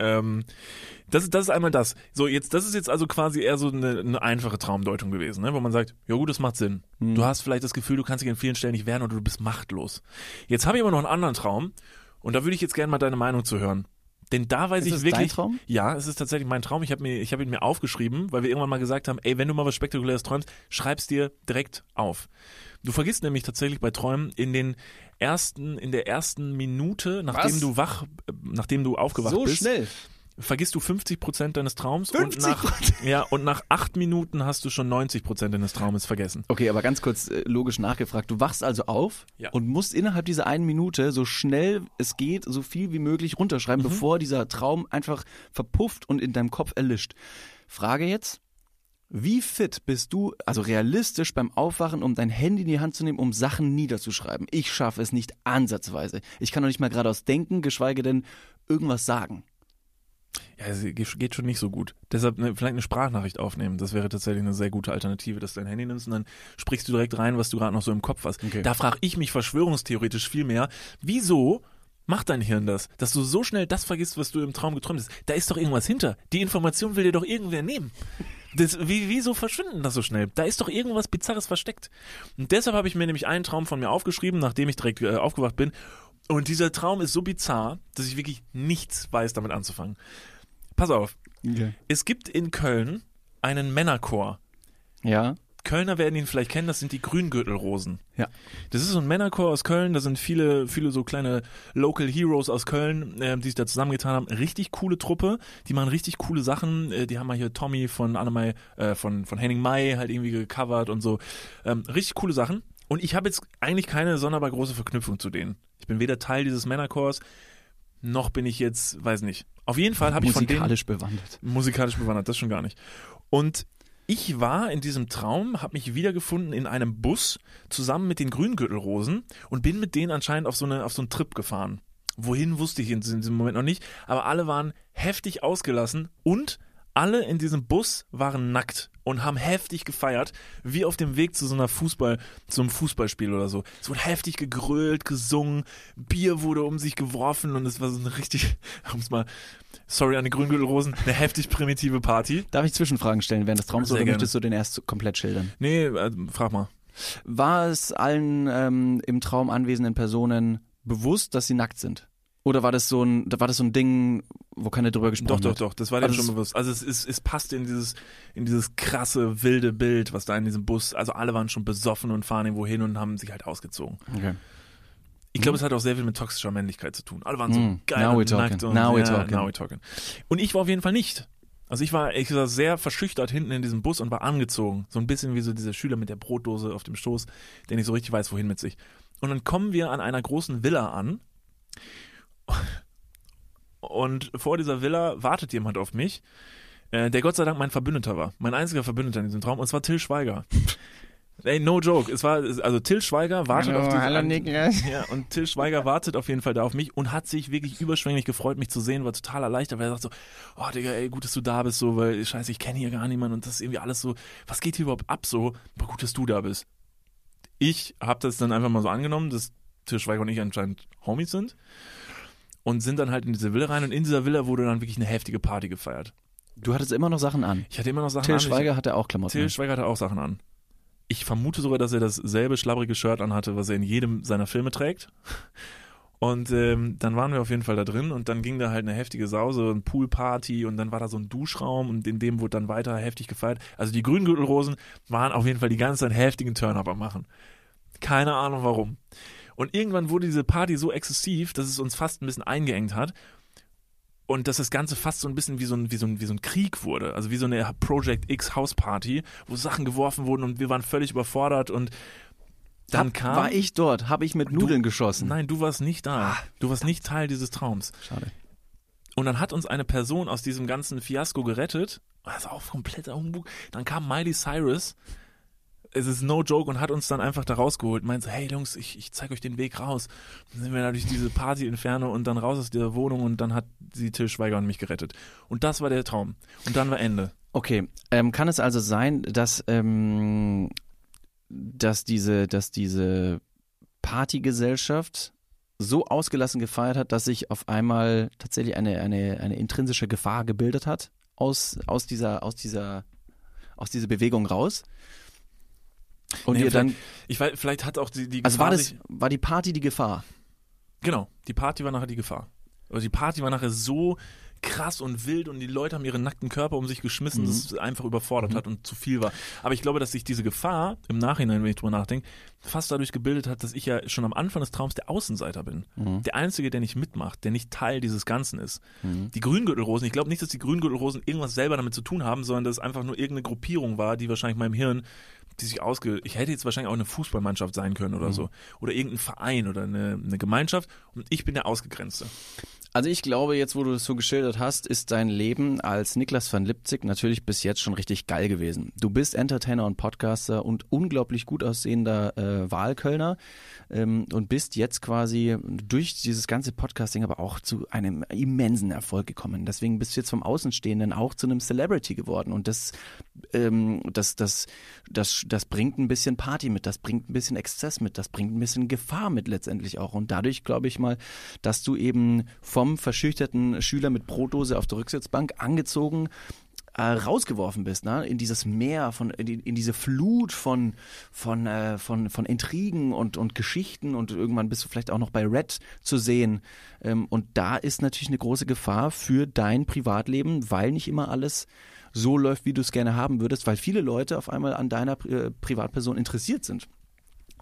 Ähm, das, das ist einmal das. So, jetzt, das ist jetzt also quasi eher so eine, eine einfache Traumdeutung gewesen, ne? wo man sagt, ja gut, das macht Sinn. Mhm. Du hast vielleicht das Gefühl, du kannst dich an vielen Stellen nicht wehren oder du bist machtlos. Jetzt habe ich aber noch einen anderen Traum und da würde ich jetzt gerne mal deine Meinung zu hören. Denn da weiß Ist ich das wirklich. dein Traum? Ja, es ist tatsächlich mein Traum. Ich habe mir, ich habe ihn mir aufgeschrieben, weil wir irgendwann mal gesagt haben, ey, wenn du mal was Spektakuläres träumst, schreib's dir direkt auf. Du vergisst nämlich tatsächlich bei Träumen in den ersten, in der ersten Minute, nachdem Was? du wach, äh, nachdem du aufgewacht So bist, schnell. vergisst du 50 Prozent deines Traums 50%? und nach, ja, und nach acht Minuten hast du schon 90 Prozent deines Traumes vergessen. Okay, aber ganz kurz äh, logisch nachgefragt. Du wachst also auf Ja. und musst innerhalb dieser einen Minute so schnell es geht, so viel wie möglich runterschreiben, bevor dieser Traum einfach verpufft und in deinem Kopf erlischt. Frage jetzt. Wie fit bist du, also realistisch beim Aufwachen, um dein Handy in die Hand zu nehmen, um Sachen niederzuschreiben? Ich schaffe es nicht ansatzweise. Ich kann noch nicht mal geradeaus denken, geschweige denn irgendwas sagen. Ja, es geht geht schon nicht so gut. Deshalb ne, vielleicht eine Sprachnachricht aufnehmen. Das wäre tatsächlich eine sehr gute Alternative, dass du dein Handy nimmst und dann sprichst du direkt rein, was du gerade noch so im Kopf hast. Okay. Da frage ich mich verschwörungstheoretisch viel mehr, wieso macht dein Hirn das, dass du so schnell das vergisst, was du im Traum geträumt hast? Da ist doch irgendwas hinter. Die Information will dir doch irgendwer nehmen. Das, wie, wieso verschwinden das so schnell? Da ist doch irgendwas Bizarres versteckt. Und deshalb habe ich mir nämlich einen Traum von mir aufgeschrieben, nachdem ich direkt äh, aufgewacht bin. Und dieser Traum ist so bizarr, dass ich wirklich nichts weiß, damit anzufangen. Pass auf, Okay. es gibt in Köln einen Männerchor. Ja. Kölner werden ihn vielleicht kennen, das sind die Grüngürtelrosen. Ja. Das ist so ein Männerchor aus Köln, da sind viele, viele so kleine Local Heroes aus Köln, äh, die sich da zusammengetan haben. Richtig coole Truppe, die machen richtig coole Sachen. Äh, die haben mal hier Tommy von Annemai, äh, von, von Henning Mai halt irgendwie gecovert und so. Ähm, richtig coole Sachen. Und ich habe jetzt eigentlich keine sonderbar große Verknüpfung zu denen. Ich bin weder Teil dieses Männerchors, noch bin ich jetzt, weiß nicht. Auf jeden Fall habe ich von denen Musikalisch bewandert. musikalisch bewandert, das schon gar nicht. Und ich war in diesem Traum, habe mich wiedergefunden in einem Bus zusammen mit den Grüngürtelrosen und bin mit denen anscheinend auf so, eine, auf so einen Trip gefahren. Wohin wusste ich in diesem Moment noch nicht, aber alle waren heftig ausgelassen und alle in diesem Bus waren nackt und haben heftig gefeiert, wie auf dem Weg zu so einer Fußball, zum Fußballspiel oder so. Es wurde heftig gegrölt, gesungen, Bier wurde um sich geworfen und es war so eine richtig, um es mal, sorry an die Grüngürtelrosen, eine heftig primitive Party. Darf ich Zwischenfragen stellen während des Traums Sehr oder gerne. möchtest du den erst komplett schildern? Nee, äh, frag mal. War es allen ähm, im Traum anwesenden Personen bewusst, dass sie nackt sind? Oder war das so ein, war das so ein Ding, wo keiner drüber gesprochen Doch, doch, hat? doch, das war Also dem schon es- bewusst. Also es, ist, es passt in dieses, in dieses krasse, wilde Bild, was da in diesem Bus, also alle waren schon besoffen und fahren irgendwo hin und haben sich halt ausgezogen. Okay. Ich glaube, es hat auch sehr viel mit toxischer Männlichkeit zu tun. Alle waren so Mm, geil now und nackt und now ja, talking. now we're talking. Und ich war auf jeden Fall nicht. Also ich war, ich war sehr verschüchtert hinten in diesem Bus und war angezogen. So ein bisschen wie so dieser Schüler mit der Brotdose auf dem Stoß, der nicht so richtig weiß, wohin mit sich. Und dann kommen wir an einer großen Villa an. Und vor dieser Villa wartet jemand auf mich, äh, der Gott sei Dank mein Verbündeter war. Mein einziger Verbündeter in diesem Traum. Und zwar Till Schweiger. Ey, no joke. Es war, also Till Schweiger wartet auf diese, Niklas. ja, und Till Schweiger wartet auf jeden Fall da auf mich und hat sich wirklich überschwänglich gefreut, mich zu sehen, war total erleichtert, weil er sagt so, oh Digga, ey, gut, dass du da bist, so, weil, scheiße, ich kenne hier gar niemanden und das ist irgendwie alles so, was geht hier überhaupt ab, so, aber gut, dass du da bist. Ich habe das dann einfach mal so angenommen, dass Till Schweiger und ich anscheinend Homies sind und sind dann halt in diese Villa rein und in dieser Villa wurde dann wirklich eine heftige Party gefeiert. Du hattest immer noch Sachen an. Ich hatte immer noch Sachen Till an. Schweiger hatte auch Klamotten. Till. Schweiger hatte auch Sachen an. Ich vermute sogar, dass er dasselbe schlabbrige Shirt anhatte, was er in jedem seiner Filme trägt. Und ähm, dann waren wir auf jeden Fall da drin und dann ging da halt eine heftige Sause, ein Poolparty und dann war da so ein Duschraum und in dem wurde dann weiter heftig gefeiert. Also die Grüngürtelrosen waren auf jeden Fall die ganze Zeit heftigen Turn-up am machen. Keine Ahnung warum. Und irgendwann wurde diese Party so exzessiv, dass es uns fast ein bisschen eingeengt hat und dass das Ganze fast so ein bisschen wie so ein, wie so ein, wie so ein Krieg wurde. Also wie so eine Project X House Party, wo Sachen geworfen wurden und wir waren völlig überfordert und dann Hab, kam. war ich dort, habe ich mit Nudeln geschossen. Nein, du warst nicht da. Du warst nicht Teil dieses Traums. Schade. Und dann hat uns eine Person aus diesem ganzen Fiasko gerettet. Das ist auch kompletter Humbug. Dann kam Miley Cyrus. Es ist no joke und hat uns dann einfach da rausgeholt. Meint so, hey Jungs, ich, ich zeig euch den Weg raus. Dann sind wir durch diese Party-Inferno und dann raus aus der Wohnung und dann hat sie Till Schweiger und mich gerettet. Und das war der Traum. Und dann war Ende. Okay, ähm, kann es also sein, dass, ähm, dass diese, dass diese Partygesellschaft so ausgelassen gefeiert hat, dass sich auf einmal tatsächlich eine, eine, eine intrinsische Gefahr gebildet hat aus, aus dieser, aus dieser, aus dieser Bewegung raus? Und Nee, ihr dann, Ich weiß, vielleicht hat auch die, die also war Gefahr das, sich- war die Party die Gefahr? Genau, die Party war nachher die Gefahr. Also die Party war nachher so krass und wild und die Leute haben ihre nackten Körper um sich geschmissen, dass es einfach überfordert hat und zu viel war. Aber ich glaube, dass sich diese Gefahr im Nachhinein, wenn ich drüber nachdenke, fast dadurch gebildet hat, dass ich ja schon am Anfang des Traums der Außenseiter bin. Der Einzige, der nicht mitmacht, der nicht Teil dieses Ganzen ist. Die Grüngürtelrosen, ich glaube nicht, dass die Grüngürtelrosen irgendwas selber damit zu tun haben, sondern dass es einfach nur irgendeine Gruppierung war, die wahrscheinlich meinem Hirn die sich ausge... Ich hätte jetzt wahrscheinlich auch eine Fußballmannschaft sein können oder so. Oder irgendein Verein oder eine, eine Gemeinschaft. Und ich bin der Ausgegrenzte. Also ich glaube, jetzt wo du es so geschildert hast, ist dein Leben als Niklas van Lipzig natürlich bis jetzt schon richtig geil gewesen. Du bist Entertainer und Podcaster und unglaublich gut aussehender äh, Wahlkölner ähm, und bist jetzt quasi durch dieses ganze Podcasting aber auch zu einem immensen Erfolg gekommen. Deswegen bist du jetzt vom Außenstehenden auch zu einem Celebrity geworden und das, ähm, das, das, das, das bringt ein bisschen Party mit, das bringt ein bisschen Exzess mit, das bringt ein bisschen Gefahr mit letztendlich auch und dadurch glaube ich mal, dass du eben vom verschüchterten Schüler mit Brotdose auf der Rücksitzbank angezogen äh, rausgeworfen bist, ne? in dieses Meer, von, in, in diese Flut von, von, äh, von, von Intrigen und, und Geschichten und irgendwann bist du vielleicht auch noch bei Red zu sehen. Ähm, und da ist natürlich eine große Gefahr für dein Privatleben, weil nicht immer alles so läuft, wie du es gerne haben würdest, weil viele Leute auf einmal an deiner äh, Privatperson interessiert sind.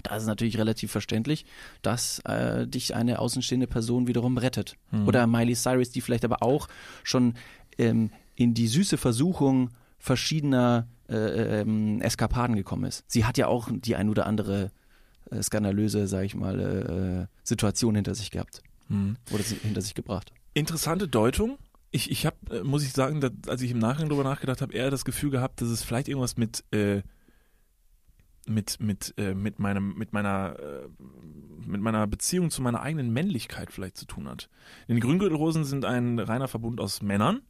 Da ist es natürlich relativ verständlich, dass äh, dich eine außenstehende Person wiederum rettet. Oder Miley Cyrus, die vielleicht aber auch schon ähm, in die süße Versuchung verschiedener äh, ähm, Eskapaden gekommen ist. Sie hat ja auch die ein oder andere äh, skandalöse, sag ich mal, äh, Situation hinter sich gehabt. Oder sie hinter sich gebracht. Interessante Deutung. Ich, ich habe, muss ich sagen, dass, als ich im Nachhinein drüber nachgedacht habe, eher das Gefühl gehabt, dass es vielleicht irgendwas mit äh, mit mit äh, mit meinem mit meiner äh, mit meiner Beziehung zu meiner eigenen Männlichkeit vielleicht zu tun hat. Denn die Grüngürtelrosen sind ein reiner Verbund aus Männern,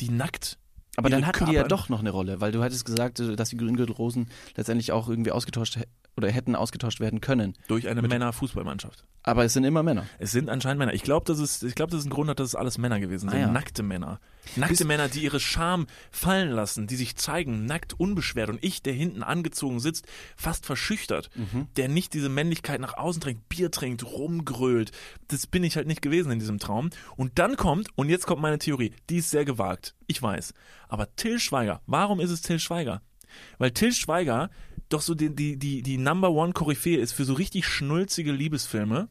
die nackt Aber dann hatten die ja Körper- doch noch eine Rolle, weil du hattest gesagt, äh, dass die Grüngürtelrosen letztendlich auch irgendwie ausgetauscht hä- oder hätten ausgetauscht werden können. durch eine Männerfußballmannschaft. Aber es sind immer Männer. Es sind anscheinend Männer. Ich glaube, dass es, ich glaube, dass es ein Grund hat, dass es alles Männer gewesen sind. Ah ja. Nackte Männer. Nackte Bist- Männer, die ihre Scham fallen lassen, die sich zeigen, nackt, unbeschwert. Und ich, der hinten angezogen sitzt, fast verschüchtert, Mhm. der nicht diese Männlichkeit nach außen trinkt, Bier trinkt, rumgrölt. Das bin ich halt nicht gewesen in diesem Traum. Und dann kommt, und jetzt kommt meine Theorie, die ist sehr gewagt. Ich weiß. Aber Till Schweiger, warum ist es Till Schweiger? Weil Till Schweiger doch so die, die, die, die Number One Koryphäe ist für so richtig schnulzige Liebesfilme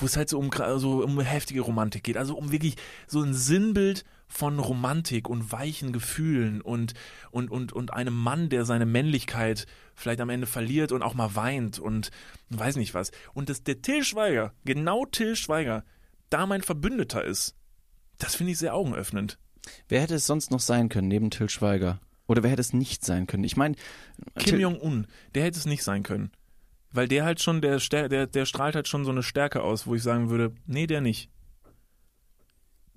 wo es halt so um, so um heftige Romantik geht. Also um wirklich so ein Sinnbild von Romantik und weichen Gefühlen und, und, und, und einem Mann, der seine Männlichkeit vielleicht am Ende verliert und auch mal weint und weiß nicht was. Und dass der Till Schweiger, genau Till Schweiger, da mein Verbündeter ist, das finde ich sehr augenöffnend. Wer hätte es sonst noch sein können neben Till Schweiger? Oder wer hätte es nicht sein können? Ich meine, Kim Jong-un, der hätte es nicht sein können. Weil der halt schon, der, der, der strahlt halt schon so eine Stärke aus, wo ich sagen würde, nee, der nicht.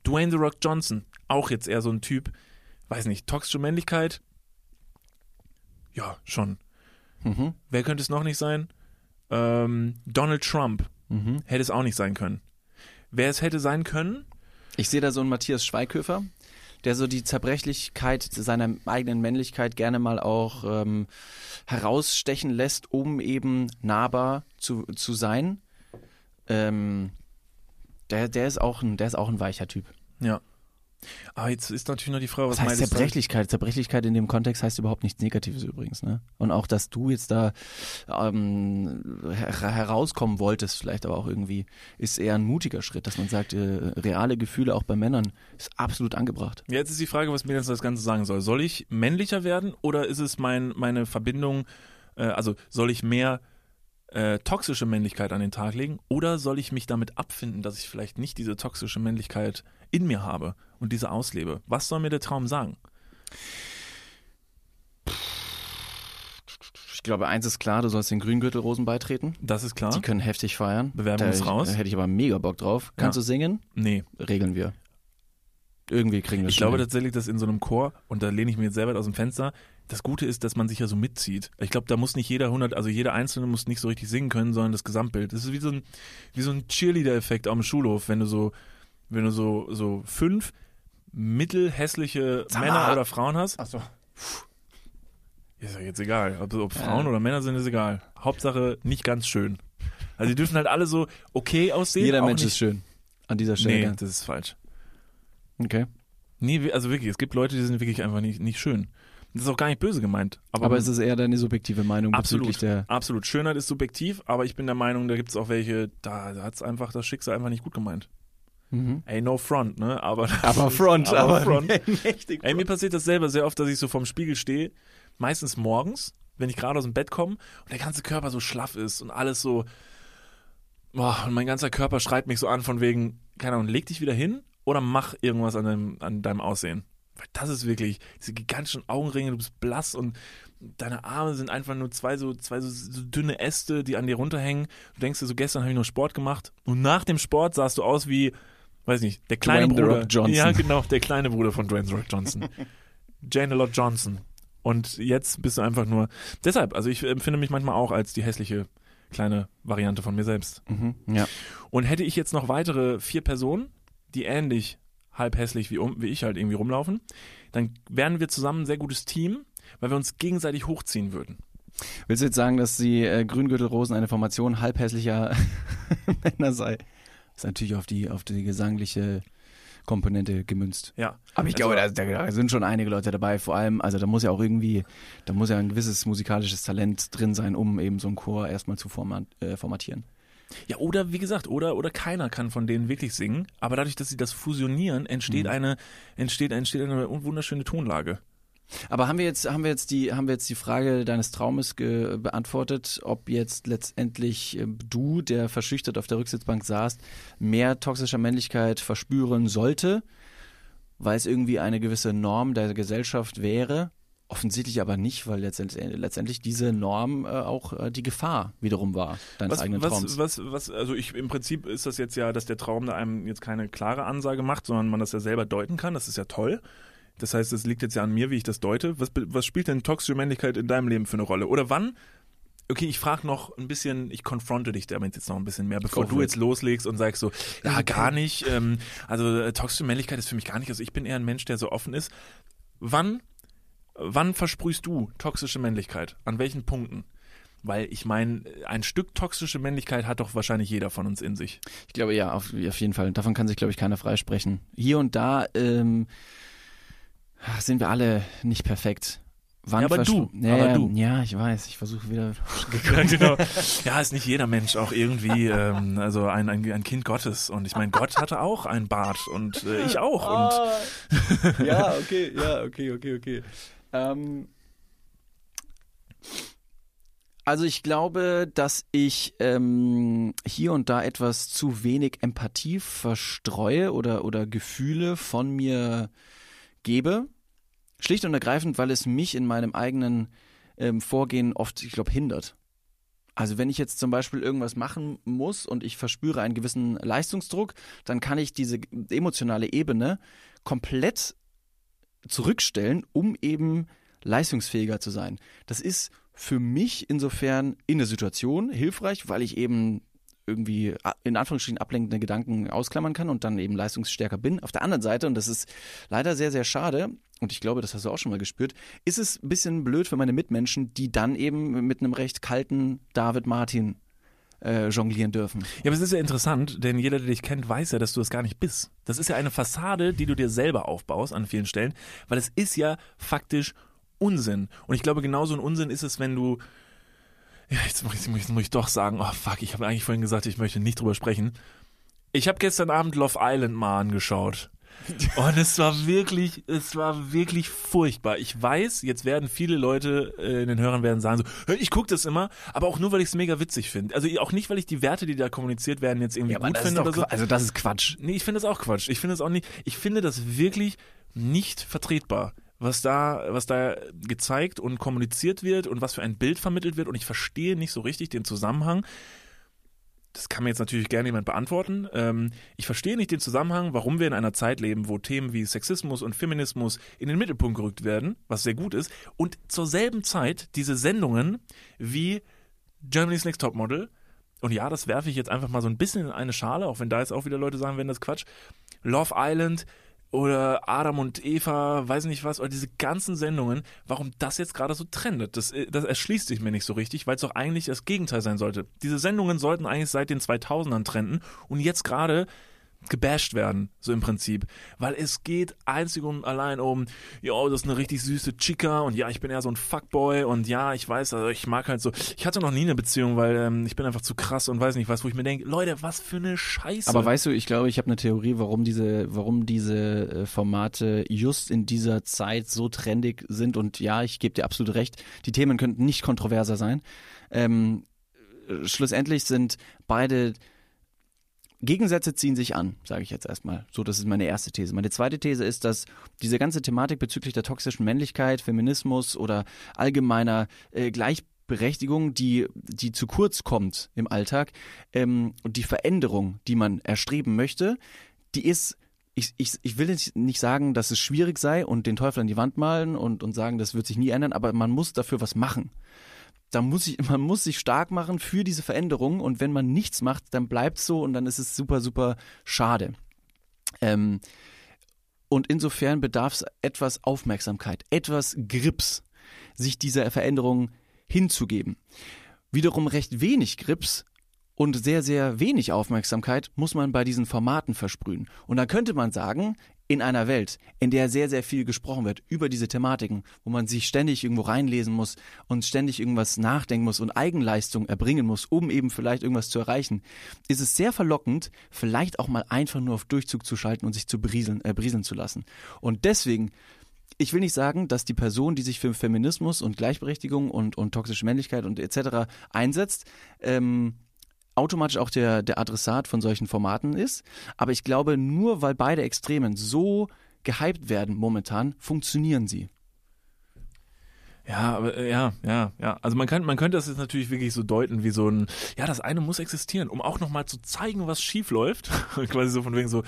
Dwayne The Rock Johnson, auch jetzt eher so ein Typ, weiß nicht, toxische Männlichkeit? Ja, schon. Mhm. Wer könnte es noch nicht sein? Ähm, Donald Trump Mhm. hätte es auch nicht sein können. Wer es hätte sein können? Ich sehe da so einen Matthias Schweighöfer, der so die Zerbrechlichkeit seiner eigenen Männlichkeit gerne mal auch ähm, herausstechen lässt, um eben nahbar zu, zu sein. ähm, der, der, ist auch ein, der ist auch ein weicher Typ. Ja. Aber jetzt ist natürlich noch die Frage, was, Was heißt du? Zerbrechlichkeit? Zerbrechlichkeit in dem Kontext heißt überhaupt nichts Negatives übrigens, ne? Und auch, dass du jetzt da ähm, her herauskommen wolltest, vielleicht aber auch irgendwie, ist eher ein mutiger Schritt, dass man sagt, äh, reale Gefühle auch bei Männern ist absolut angebracht. Jetzt ist die Frage, was mir jetzt das Ganze sagen soll. Soll ich männlicher werden oder ist es mein, meine Verbindung, äh, also soll ich mehr äh, toxische Männlichkeit an den Tag legen oder soll ich mich damit abfinden, dass ich vielleicht nicht diese toxische Männlichkeit in mir habe und diese auslebe? Was soll mir der Traum sagen? Ich glaube, eins ist klar, du sollst den Grüngürtelrosen beitreten. Das ist klar. Die können heftig feiern. Bewerben da, uns raus. Da hätte ich aber mega Bock drauf. Kannst Ja. du singen? Nee, Regeln wir. Irgendwie kriegen wir ich schon glaube hin. tatsächlich, dass in so einem Chor, und da lehne ich mir jetzt selber aus dem Fenster, das Gute ist, dass man sich ja so mitzieht. Ich glaube, da muss nicht jeder 100, also jeder Einzelne muss nicht so richtig singen können, sondern das Gesamtbild. Das ist wie so ein, wie so ein Cheerleader-Effekt am Schulhof, wenn du so, wenn du so, so fünf mittelhässliche Sag Männer mal. oder Frauen hast. Ach so. Ist ja jetzt egal. Ob, ob Frauen Ja. oder Männer sind, ist egal. Hauptsache nicht ganz schön. Also die dürfen halt alle so okay aussehen. Jeder Mensch nicht, ist schön. An dieser Stelle. Nee, das ist falsch. Okay. Nee, also wirklich, es gibt Leute, die sind wirklich einfach nicht, nicht schön. Das ist auch gar nicht böse gemeint. Aber, Aber es ist eher deine subjektive Meinung absolut, bezüglich der. absolut. Schönheit ist subjektiv, aber ich bin der Meinung, da gibt es auch welche, da, da hat es einfach das Schicksal einfach nicht gut gemeint. Mhm. Ey, no front, ne? Aber, Aber Front, aber, aber front. mächtig. Ey, mir passiert das selber sehr oft, dass ich so vorm Spiegel stehe, meistens morgens, wenn ich gerade aus dem Bett komme und der ganze Körper so schlaff ist und alles so, boah, und mein ganzer Körper schreit mich so an von wegen, keine Ahnung, leg dich wieder hin oder mach irgendwas an deinem, an deinem Aussehen. Weil das ist wirklich, diese gigantischen Augenringe, du bist blass und deine Arme sind einfach nur zwei so, zwei so, so dünne Äste, die an dir runterhängen. Du denkst dir so, gestern habe ich noch Sport gemacht und nach dem Sport sahst du aus wie, weiß nicht, der kleine Dwayne The Bruder. Rock Johnson. Ja, genau, der kleine Bruder von Dwayne The Rock Johnson. Jane Lott Johnson. Und jetzt bist du einfach nur. Deshalb, also ich empfinde mich manchmal auch als die hässliche kleine Variante von mir selbst. Mhm. Ja. Und hätte ich jetzt noch weitere vier Personen, die ähnlich halb hässlich wie, um, wie ich halt irgendwie rumlaufen, dann wären wir zusammen ein sehr gutes Team, weil wir uns gegenseitig hochziehen würden. Willst du jetzt sagen, dass die äh, Grüngürtelrosen eine Formation halbhässlicher Männer sei? Ist natürlich auf die, auf die gesangliche Komponente gemünzt. Ja. Aber ich Also- glaube, da, da sind schon einige Leute dabei. Vor allem, also da muss ja auch irgendwie, da muss ja ein gewisses musikalisches Talent drin sein, um eben so einen Chor erstmal zu format, äh, formatieren. Ja, oder wie gesagt, oder, oder keiner kann von denen wirklich singen, aber dadurch, dass sie das fusionieren, entsteht Mhm. eine, entsteht, entsteht eine wunderschöne Tonlage. Aber haben wir jetzt, haben wir jetzt die, haben wir jetzt die Frage deines Traumes beantwortet, ob jetzt letztendlich äh, du, der verschüchtert auf der Rücksitzbank saßt, mehr toxischer Männlichkeit verspüren sollte, weil es irgendwie eine gewisse Norm der Gesellschaft wäre? Offensichtlich aber nicht, weil letztendlich, letztendlich diese Norm äh, auch äh, die Gefahr wiederum war, deines Was, eigenen Traums. was, was, was, also ich, im Prinzip ist das jetzt ja, dass der Traum da einem jetzt keine klare Ansage macht, sondern man das ja selber deuten kann. Das ist ja toll. Das heißt, es liegt jetzt ja an mir, wie ich das deute. Was, was spielt denn toxische Männlichkeit in deinem Leben für eine Rolle? Oder wann? Okay, ich frage noch ein bisschen, ich konfronte dich damit jetzt noch ein bisschen mehr, bevor du jetzt loslegst und sagst so, ja, gar nicht. Ähm, also äh, toxische Männlichkeit ist für mich gar nicht. Also ich bin eher ein Mensch, der so offen ist. Wann, wann versprühst du toxische Männlichkeit? An welchen Punkten? Weil ich meine, ein Stück toxische Männlichkeit hat doch wahrscheinlich jeder von uns in sich. Ich glaube ja, auf, auf jeden Fall. Davon kann sich, glaube ich, keiner freisprechen. Hier und da ähm, sind wir alle nicht perfekt. Wann Ja, aber du, Ja, aber du. Ja, ich weiß. Ich versuche wieder. Ja, genau. Ja, ist nicht jeder Mensch auch irgendwie, ähm, also ein, ein, ein Kind Gottes. Und ich meine, Gott hatte auch einen Bart und äh, ich auch. Und ja, okay, ja, okay, okay, okay. Ähm, also ich glaube, dass ich ähm, hier und da etwas zu wenig Empathie verstreue oder, oder Gefühle von mir gebe. Schlicht und ergreifend, weil es mich in meinem eigenen ähm, Vorgehen oft, ich glaube, hindert. Also wenn ich jetzt zum Beispiel irgendwas machen muss und ich verspüre einen gewissen Leistungsdruck, dann kann ich diese emotionale Ebene komplett zurückstellen, um eben leistungsfähiger zu sein. Das ist für mich insofern in der Situation hilfreich, weil ich eben irgendwie in Anführungsstrichen ablenkende Gedanken ausklammern kann und dann eben leistungsstärker bin. Auf der anderen Seite, und das ist leider sehr, sehr schade, und ich glaube, das hast du auch schon mal gespürt, ist es ein bisschen blöd für meine Mitmenschen, die dann eben mit einem recht kalten David Martin äh, jonglieren dürfen. Ja, aber es ist ja interessant, denn jeder, der dich kennt, weiß ja, dass du das gar nicht bist. Das ist ja eine Fassade, die du dir selber aufbaust an vielen Stellen, weil es ist ja faktisch Unsinn. Und ich glaube, genauso ein Unsinn ist es, wenn du ja, jetzt muss ich, jetzt muss ich doch sagen, oh fuck, ich habe eigentlich vorhin gesagt, ich möchte nicht drüber sprechen. Ich habe gestern Abend Love Island mal angeschaut. Und es war wirklich, es war wirklich furchtbar. Ich weiß, jetzt werden viele Leute äh, in den Hörern werden sagen so, ich gucke das immer, aber auch nur, weil ich es mega witzig finde. Also auch nicht, weil ich die Werte, die da kommuniziert werden, jetzt irgendwie gut finde oder so. Also das ist Quatsch. Nee, ich finde das auch Quatsch. Ich finde das auch nicht, ich finde das wirklich nicht vertretbar was da, was da gezeigt und kommuniziert wird und was für ein Bild vermittelt wird und ich verstehe nicht so richtig den Zusammenhang. Das kann mir jetzt natürlich gerne jemand beantworten. Ähm, ich verstehe nicht den Zusammenhang, warum wir in einer Zeit leben, wo Themen wie Sexismus und Feminismus in den Mittelpunkt gerückt werden, was sehr gut ist, und zur selben Zeit diese Sendungen wie Germany's Next Top Model, und ja, das werfe ich jetzt einfach mal so ein bisschen in eine Schale, auch wenn da jetzt auch wieder Leute sagen, wenn das Quatsch, Love Island, oder Adam und Eva, weiß nicht was, oder diese ganzen Sendungen, warum das jetzt gerade so trendet, das, äh, das erschließt sich mir nicht so richtig, weil es doch eigentlich das Gegenteil sein sollte. Diese Sendungen sollten eigentlich seit den 2000ern trenden und jetzt gerade gebasht werden, so im Prinzip. Weil es geht einzig und allein um, ja, das ist eine richtig süße Chica und ja, ich bin eher so ein Fuckboy und ja, ich weiß, also ich mag halt so, ich hatte noch nie eine Beziehung, weil ähm, ich bin einfach zu krass und weiß nicht was, wo ich mir denke, Leute, was für eine Scheiße. Aber weißt du, ich glaube, ich habe eine Theorie, warum diese, warum diese äh, Formate just in dieser Zeit so trendig sind und ja, ich gebe dir absolut recht, die Themen könnten nicht kontroverser sein. Ähm, schlussendlich sind beide Gegensätze ziehen sich an, sage ich jetzt erstmal. So, das ist meine erste These. Meine zweite These ist, dass diese ganze Thematik bezüglich der toxischen Männlichkeit, Feminismus oder allgemeiner äh, Gleichberechtigung, die, die zu kurz kommt im Alltag ähm, und die Veränderung, die man erstreben möchte, die ist ich, ich, ich will nicht sagen, dass es schwierig sei und den Teufel an die Wand malen und, und sagen, das wird sich nie ändern, aber man muss dafür was machen da muss ich, man muss sich stark machen für diese Veränderung und wenn man nichts macht, dann bleibt es so und dann ist es super, super schade. Ähm, und insofern bedarf es etwas Aufmerksamkeit, etwas Grips, sich dieser Veränderung hinzugeben. Wiederum recht wenig Grips und sehr, sehr wenig Aufmerksamkeit muss man bei diesen Formaten versprühen. Und da könnte man sagen, in einer Welt, in der sehr, sehr viel gesprochen wird über diese Thematiken, wo man sich ständig irgendwo reinlesen muss und ständig irgendwas nachdenken muss und Eigenleistung erbringen muss, um eben vielleicht irgendwas zu erreichen, ist es sehr verlockend, vielleicht auch mal einfach nur auf Durchzug zu schalten und sich zu berieseln, äh, berieseln zu lassen. Und deswegen ich will nicht sagen, dass die Person, die sich für Feminismus und Gleichberechtigung und, und toxische Männlichkeit und etc. einsetzt, ähm, automatisch auch der, der Adressat von solchen Formaten ist. Aber ich glaube, nur weil beide Extremen so gehypt werden momentan, funktionieren sie. Ja, aber, äh, ja, ja, ja. Also man kann, man könnte das jetzt natürlich wirklich so deuten wie so ein, ja, das eine muss existieren, um auch nochmal zu zeigen, was schief läuft. Quasi so von wegen so,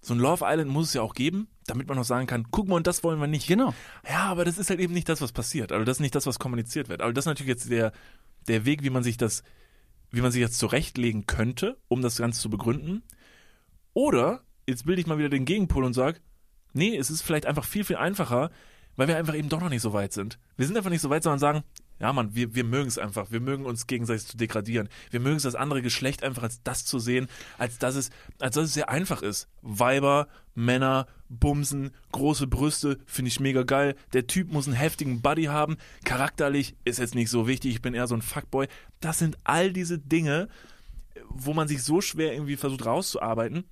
so ein Love Island muss es ja auch geben, damit man noch sagen kann, guck mal, und das wollen wir nicht. Genau. Ja, aber das ist halt eben nicht das, was passiert. Also das ist nicht das, was kommuniziert wird. Aber das ist natürlich jetzt der, der Weg, wie man sich das wie man sich jetzt zurechtlegen könnte, um das Ganze zu begründen. Oder jetzt bilde ich mal wieder den Gegenpol und sage, nee, es ist vielleicht einfach viel, viel einfacher, weil wir einfach eben doch noch nicht so weit sind. Wir sind einfach nicht so weit, sondern sagen, ja, Mann, wir, wir mögen es einfach. Wir mögen uns gegenseitig zu degradieren. Wir mögen es, das andere Geschlecht einfach als das zu sehen, als dass es, als dass es sehr einfach ist. Weiber, Männer, Bumsen, große Brüste, finde ich mega geil. Der Typ muss einen heftigen Buddy haben. Charakterlich ist jetzt nicht so wichtig. Ich bin eher so ein Fuckboy. Das sind all diese Dinge, wo man sich so schwer irgendwie versucht rauszuarbeiten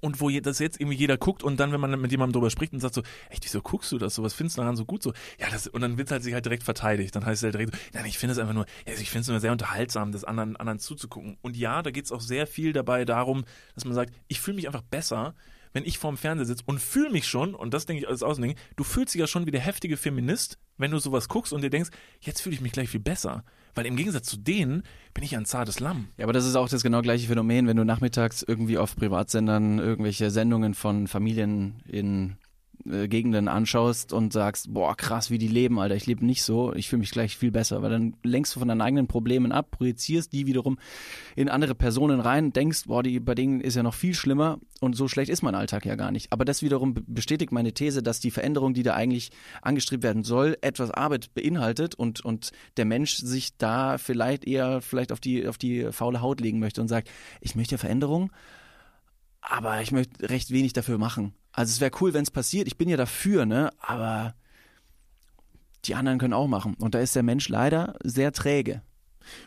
und wo das jetzt irgendwie jeder guckt und dann, wenn man mit jemandem drüber spricht und sagt so, echt, wieso guckst du das so, was findest du daran so gut so? Ja, das, und dann wird halt sich halt direkt verteidigt. Dann heißt es halt direkt so, nein, ich finde es einfach nur, also ich finde es nur sehr unterhaltsam, das anderen, anderen zuzugucken. Und ja, da geht es auch sehr viel dabei darum, dass man sagt, ich fühle mich einfach besser, wenn ich vorm Fernseher sitze und fühle mich schon, und das denke ich alles außen, du fühlst dich ja schon wie der heftige Feminist, wenn du sowas guckst und dir denkst, jetzt fühle ich mich gleich viel besser. Weil im Gegensatz zu denen bin ich ein zartes Lamm. Ja, aber das ist auch das genau gleiche Phänomen, wenn du nachmittags irgendwie auf Privatsendern irgendwelche Sendungen von Familien in äh, Gegenden anschaust und sagst, boah, krass, wie die leben, Alter, ich lebe nicht so, ich fühle mich gleich viel besser, weil dann lenkst du von deinen eigenen Problemen ab, projizierst die wiederum in andere Personen rein, denkst, boah, die, bei denen ist ja noch viel schlimmer und so schlecht ist mein Alltag ja gar nicht. Aber das wiederum be- bestätigt meine These, dass die Veränderung, die da eigentlich angestrebt werden soll, etwas Arbeit beinhaltet und, und der Mensch sich da vielleicht eher vielleicht auf die, auf die faule Haut legen möchte und sagt, ich möchte Veränderung, aber ich möchte recht wenig dafür machen. Also es wäre cool, wenn es passiert. Ich bin ja dafür, ne? Aber die anderen können auch machen. Und da ist der Mensch leider sehr träge.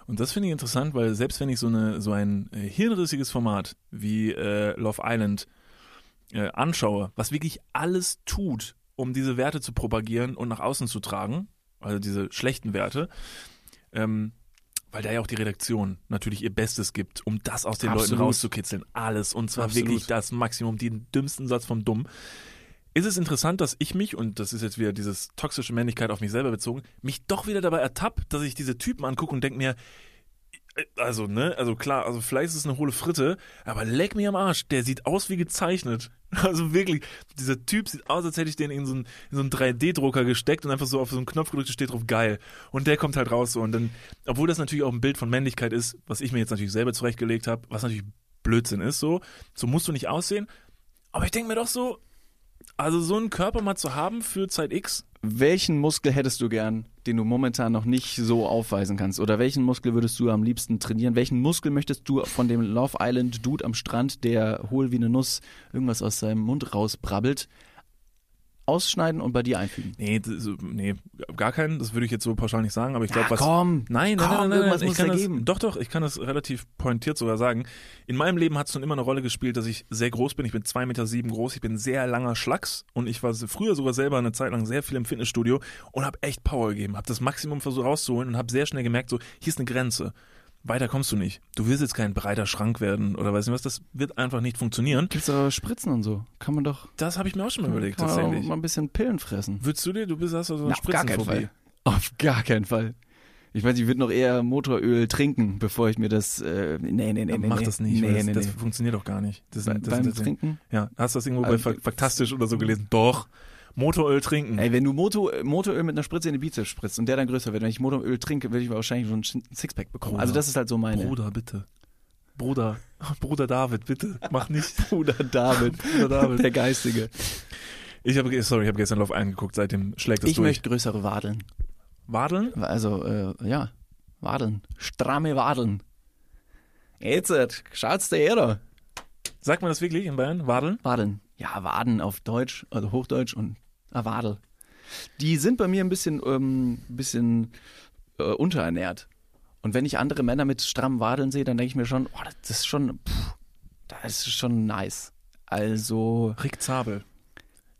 Und das finde ich interessant, weil selbst wenn ich so, eine, so ein äh, hirnrissiges Format wie äh, Love Island äh, anschaue, was wirklich alles tut, um diese Werte zu propagieren und nach außen zu tragen, also diese schlechten Werte, ähm, weil da ja auch die Redaktion natürlich ihr Bestes gibt, um das aus den Leuten Absolut. rauszukitzeln. Alles. Und zwar Absolut. wirklich das Maximum, den dümmsten Satz vom Dumm. Ist es interessant, dass ich mich, und das ist jetzt wieder dieses toxische Männlichkeit auf mich selber bezogen, mich doch wieder dabei ertappe, dass ich diese Typen angucke und denke mir, also, ne, also klar, also vielleicht ist es eine hohle Fritte, aber leck mir am Arsch, der sieht aus wie gezeichnet. Also wirklich, dieser Typ sieht aus, als hätte ich den in so einen, in so einen 3D-Drucker gesteckt und einfach so auf so einen Knopf gedrückt, steht drauf geil. Und der kommt halt raus so. Und dann, obwohl das natürlich auch ein Bild von Männlichkeit ist, was ich mir jetzt natürlich selber zurechtgelegt habe, was natürlich Blödsinn ist, so, so musst du nicht aussehen. Aber ich denke mir doch so, also so einen Körper mal zu haben für Zeit X, Welchen Muskel hättest du gern, den du momentan noch nicht so aufweisen kannst? Oder welchen Muskel würdest du am liebsten trainieren? Welchen Muskel möchtest du von dem Love Island Dude am Strand, der hohl wie eine Nuss irgendwas aus seinem Mund rausbrabbelt, ausschneiden und bei dir einfügen? Nee, das, nee, gar keinen, das würde ich jetzt so pauschal nicht sagen, aber ich glaube, was. komm, Nein, nein, komm, nein, nein, nein, irgendwas ich muss kann da das, geben. Doch, doch, ich kann das relativ pointiert sogar sagen. In meinem Leben hat es schon immer eine Rolle gespielt, dass ich sehr groß bin. Ich bin zwei Meter sieben groß, ich bin sehr langer Schlacks und ich war früher sogar selber eine Zeit lang sehr viel im Fitnessstudio und habe echt Power gegeben, habe das Maximum versucht rauszuholen und habe sehr schnell gemerkt, so, hier ist eine Grenze. Weiter kommst du nicht. Du willst jetzt kein breiter Schrank werden oder weiß nicht was, das wird einfach nicht funktionieren. Gibt's aber Spritzen und so. Kann man doch Das habe ich mir auch schon mal überlegt, kann man auch tatsächlich. mal ein bisschen Pillen fressen. Würdest du dir, du bist, hast du so eine Na, auf gar keinen. Fall. Auf gar keinen Fall. Ich weiß, ich würde noch eher Motoröl trinken, bevor ich mir das. Äh, nee, nee, nee, nee. Mach nee. das nicht, Nee, das, nee, das nee. funktioniert doch gar nicht. Das, Be das, beim das, Trinken? Ja, hast du das irgendwo bei Also, Fak- Faktastisch oder so gelesen? Doch. Motoröl trinken. Ey, wenn du Motor, Motoröl mit einer Spritze in den Bizeps spritzt und der dann größer wird, wenn ich Motoröl trinke, würde ich wahrscheinlich so ein Sixpack bekommen. Bruder. Also das ist halt so meine. Bruder, bitte. Bruder. Bruder David, bitte. Mach nicht. Bruder David. Bruder David. Der Geistige. Ich habe, sorry, ich habe gestern Love eingeguckt, seitdem schlägt es Ich durch. möchte größere Wadeln. Wadeln? Also, äh, ja, Wadeln. Stramme Wadeln. Jetzt, schaut's der her. Sagt man das wirklich in Bayern? Wadeln? Wadeln. Ja, Waden auf Deutsch, also Hochdeutsch und ah, Wadel. Die sind bei mir ein bisschen, ähm, bisschen äh, unterernährt. Und wenn ich andere Männer mit strammen Wadeln sehe, dann denke ich mir schon, oh, das ist schon, pff, das ist schon nice. Also, Rick Zabel.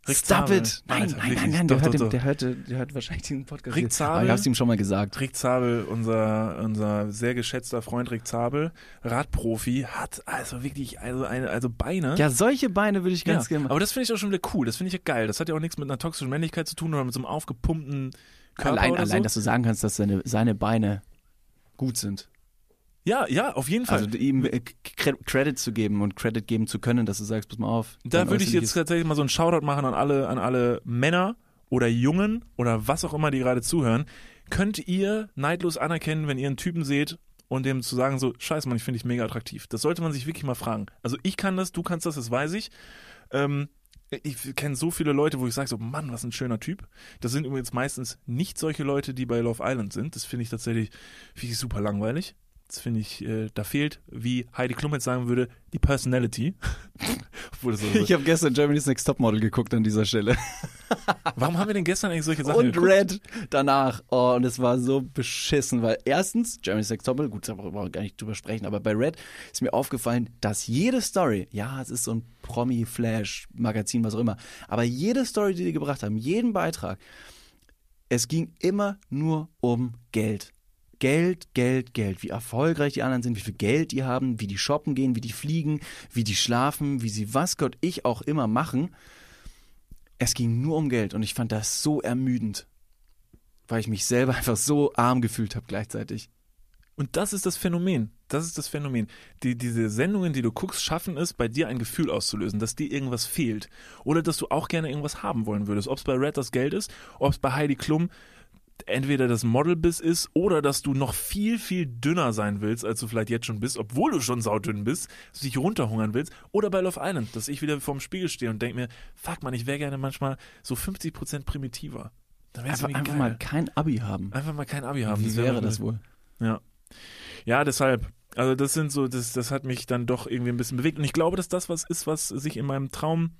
Rick stop Zabel. it! Nein, Alter, nein, nein, nein, Doch, der, hört doch, den, doch. der, hört, der hört wahrscheinlich diesen Podcast. Rick. Zabel? Ich hab's ihm schon mal gesagt. Rick Zabel, unser, unser sehr geschätzter Freund Rick Zabel, Radprofi, hat also wirklich also eine, also Beine. Ja, solche Beine würde ich ganz ja, gerne machen. aber das finde ich auch schon wieder cool. Das finde ich ja geil. Das hat ja auch nichts mit einer toxischen Männlichkeit zu tun oder mit so einem aufgepumpten Körper Allein, allein, so. dass du sagen kannst, dass seine, seine Beine gut sind. Ja, ja, auf jeden Fall. Also ihm äh, Cre- Credit zu geben und Credit geben zu können, dass du sagst, pass mal auf. da würde ich jetzt tatsächlich mal so einen Shoutout machen an alle, an alle Männer oder Jungen oder was auch immer, die gerade zuhören. Könnt ihr neidlos anerkennen, wenn ihr einen Typen seht und dem zu sagen so, scheiße Mann, ich finde dich mega attraktiv. Das sollte man sich wirklich mal fragen. Also ich kann das, du kannst das, das weiß ich. Ähm, ich kenne so viele Leute, wo ich sage so, Mann, was ein schöner Typ. Das sind übrigens meistens nicht solche Leute, die bei Love Island sind. Das finde ich tatsächlich finde ich super langweilig. Das finde ich, äh, da fehlt, wie Heidi Klum jetzt sagen würde, die Personality. Obwohl das so, Ich habe gestern Germany's Next Topmodel geguckt an dieser Stelle. Warum haben wir denn gestern eigentlich solche Sachen Und geguckt? Red danach. Oh, und es war so beschissen, weil erstens, Germany's Next Topmodel, gut, da brauchen wir gar nicht drüber sprechen, aber bei Red ist mir aufgefallen, dass jede Story, ja, es ist so ein Promi-Flash-Magazin, was auch immer, aber jede Story, die die gebracht haben, jeden Beitrag, es ging immer nur um Geld. Geld, Geld, Geld. Wie erfolgreich die anderen sind, wie viel Geld die haben, wie die shoppen gehen, wie die fliegen, wie die schlafen, wie sie was Gott ich auch immer machen. Es ging nur um Geld und ich fand das so ermüdend, weil ich mich selber einfach so arm gefühlt habe gleichzeitig. Und das ist das Phänomen. Das ist das Phänomen. Die, diese Sendungen, die du guckst, schaffen es, bei dir ein Gefühl auszulösen, dass dir irgendwas fehlt. Oder dass du auch gerne irgendwas haben wollen würdest. Ob es bei Red das Geld ist, ob es bei Heidi Klum entweder das Modelbiss ist oder dass du noch viel, viel dünner sein willst, als du vielleicht jetzt schon bist, obwohl du schon saudünn bist, dass du dich runterhungern willst. Oder bei Love Island, dass ich wieder vorm Spiegel stehe und denke mir, fuck man, ich wäre gerne manchmal so 50% primitiver. Dann Einfach, einfach geil. mal kein Abi haben. Einfach mal kein Abi haben. Wie wär wäre mal das wohl? Ja. Ja, deshalb. Also das sind so, das, das hat mich dann doch irgendwie ein bisschen bewegt. Und ich glaube, dass das was ist, was sich in meinem Traum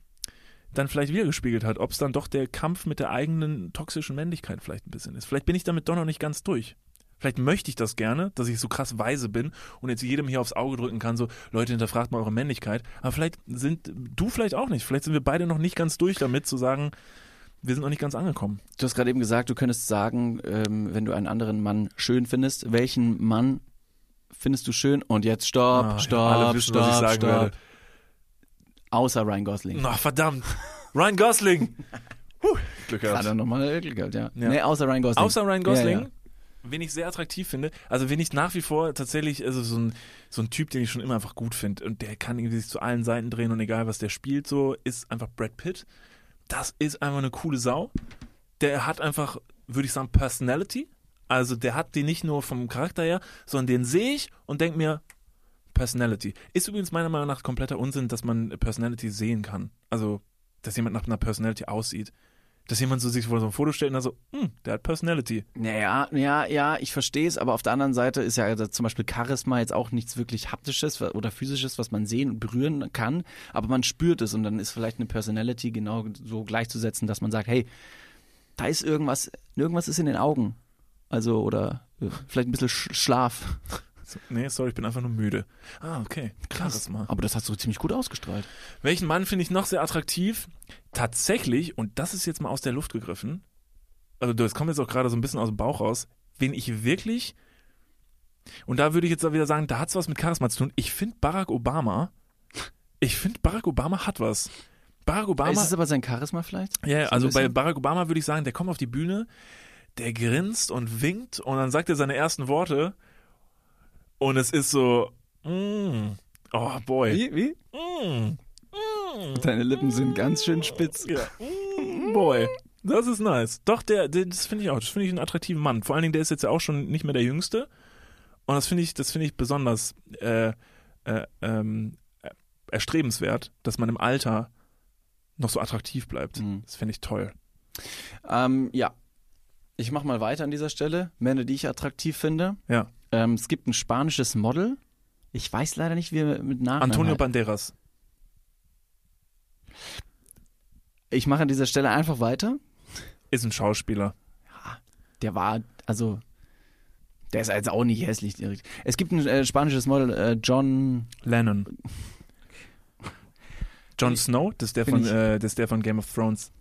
dann vielleicht wiedergespiegelt hat. Ob es dann doch der Kampf mit der eigenen toxischen Männlichkeit vielleicht ein bisschen ist. Vielleicht bin ich damit doch noch nicht ganz durch. Vielleicht möchte ich das gerne, dass ich so krass weise bin und jetzt jedem hier aufs Auge drücken kann, so, Leute, hinterfragt mal eure Männlichkeit. Aber vielleicht sind du vielleicht auch nicht. Vielleicht sind wir beide noch nicht ganz durch damit, zu sagen, wir sind noch nicht ganz angekommen. Du hast gerade eben gesagt, du könntest sagen, ähm, wenn du einen anderen Mann schön findest, welchen Mann findest du schön? Und jetzt stopp, Ah, ja, stopp, alle wissen, stopp, was ich sagen stopp. werde. Außer Ryan Gosling. Na, verdammt. Ryan Gosling. Puh, Glück gehabt. Hat er nochmal Glück gehabt, ja. Ja. Nee, außer Ryan Gosling. Außer Ryan Gosling, Ja, ja. wen ich sehr attraktiv finde, also wen ich nach wie vor tatsächlich, also so ein, so ein Typ, den ich schon immer einfach gut finde und der kann irgendwie sich zu allen Seiten drehen und egal was der spielt, so ist einfach Brad Pitt. Das ist einfach eine coole Sau. Der hat einfach, würde ich sagen, Personality. Also der hat die nicht nur vom Charakter her, sondern den sehe ich und denke mir, Personality. Ist übrigens meiner Meinung nach kompletter Unsinn, dass man Personality sehen kann. Also, dass jemand nach einer Personality aussieht. Dass jemand so sich vor so ein Foto stellt und dann so, hm, der hat Personality. Naja, ja, ja, ich verstehe es, aber auf der anderen Seite ist ja zum Beispiel Charisma jetzt auch nichts wirklich haptisches oder physisches, was man sehen und berühren kann, aber man spürt es und dann ist vielleicht eine Personality genau so gleichzusetzen, dass man sagt, hey, da ist irgendwas, irgendwas ist in den Augen. Also, oder äh, vielleicht ein bisschen Sch Schlaf. So, nee, sorry, ich bin einfach nur müde. Ah, okay. Charisma. Aber das hast du ziemlich gut ausgestrahlt. Welchen Mann finde ich noch sehr attraktiv? Tatsächlich, und das ist jetzt mal aus der Luft gegriffen, also das kommt jetzt auch gerade so ein bisschen aus dem Bauch raus, wen ich wirklich, und da würde ich jetzt auch wieder sagen, da hat es was mit Charisma zu tun. Ich finde Barack Obama, ich finde Barack Obama hat was. Barack Obama. ist es aber sein Charisma vielleicht? Ja, ja, So also bei? Barack Obama würde ich sagen, der kommt auf die Bühne, der grinst und winkt und dann sagt er seine ersten Worte und es ist so, mm, oh boy, Wie? Wie? mm, mm, Deine Lippen sind ganz schön spitz. ja, mm, boy, das ist nice. Doch, der, der das finde ich auch, das finde ich einen attraktiven Mann. Vor allen Dingen, der ist jetzt ja auch schon nicht mehr der Jüngste und das finde ich, das finde ich besonders äh, äh, ähm, äh, erstrebenswert, dass man im Alter noch so attraktiv bleibt. Mhm. Das finde ich toll. Ähm, ja. Ich mache mal weiter an dieser Stelle. Männer, die ich attraktiv finde. Ja. Ähm, es gibt ein spanisches Model. Ich weiß leider nicht, wie er mit Nachnamen Antonio heißt. Banderas. Ich mache an dieser Stelle einfach weiter. Ist ein Schauspieler. Der war, also, der ist jetzt auch nicht hässlich. direkt. Es gibt ein äh, spanisches Model, äh, John. Lennon. Jon Snow, das ist, der von, ich- äh, das ist der von Game of Thrones.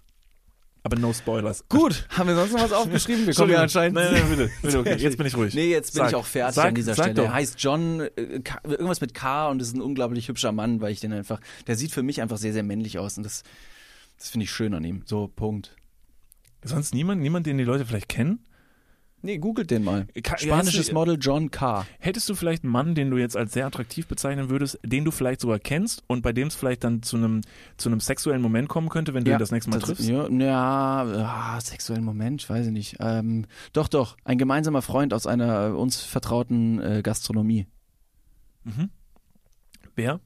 Aber no Spoilers. Gut, haben wir sonst noch was aufgeschrieben? Wir kommen ja anscheinend. Nein, nein, bitte. bitte okay. Jetzt bin ich ruhig. Nee, jetzt bin Sag. ich auch fertig Sag- an dieser Stelle. doch. Er heißt John, äh, K, irgendwas mit K und ist ein unglaublich hübscher Mann, weil ich den einfach, der sieht für mich einfach sehr, sehr männlich aus und das, das finde ich schön an ihm. So, Punkt. Sonst niemand, niemand, den die Leute vielleicht kennen? Nee, googelt den mal. Ka- Spanisches du- Model John K. Hättest du vielleicht einen Mann, den du jetzt als sehr attraktiv bezeichnen würdest, den du vielleicht sogar kennst und bei dem es vielleicht dann zu einem, zu einem sexuellen Moment kommen könnte, wenn du ihn das nächste Mal das- triffst? Ja, ja ah, sexuellen Moment, weiß ich nicht. Ähm, doch, doch, ein gemeinsamer Freund aus einer äh, uns vertrauten äh, Gastronomie. Mhm. Wer?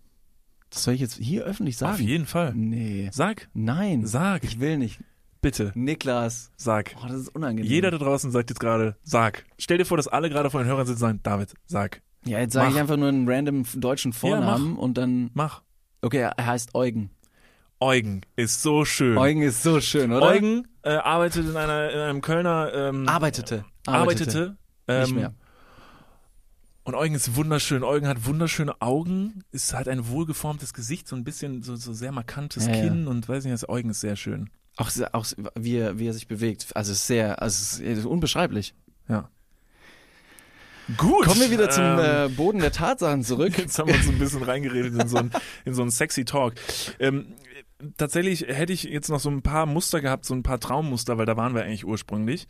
Das soll ich jetzt hier öffentlich sagen? Auf jeden Fall. Nee. Sag, Nein. sag, Ich will nicht. Bitte, Niklas. sag. Oh, das ist unangenehm. Jeder da draußen sagt jetzt gerade, sag. Stell dir vor, dass alle gerade vor den Hörern sitzen und sagen, David, sag. Ja, jetzt sage ich einfach nur einen random deutschen Vornamen und dann. Mach. Okay, er heißt Eugen. Eugen ist so schön. Eugen ist so schön, oder? Eugen äh, arbeitet in, einer, in einem Kölner. Ähm, arbeitete. arbeitete. ähm, Nicht mehr. Und Eugen ist wunderschön. Eugen hat wunderschöne Augen, ist hat ein wohlgeformtes Gesicht, so ein bisschen so, so sehr markantes Ja, ja. Kinn und weiß nicht, das Eugen ist sehr schön. Auch, auch wie, er, wie er sich bewegt. Also es ist sehr, also es ist unbeschreiblich. Ja. Gut. Kommen wir wieder zum ähm, äh, Boden der Tatsachen zurück. Jetzt haben wir uns ein bisschen reingeredet in so einen, in so einen sexy Talk. Ähm, tatsächlich hätte ich jetzt noch so ein paar Muster gehabt, so ein paar Traummuster, weil da waren wir eigentlich ursprünglich.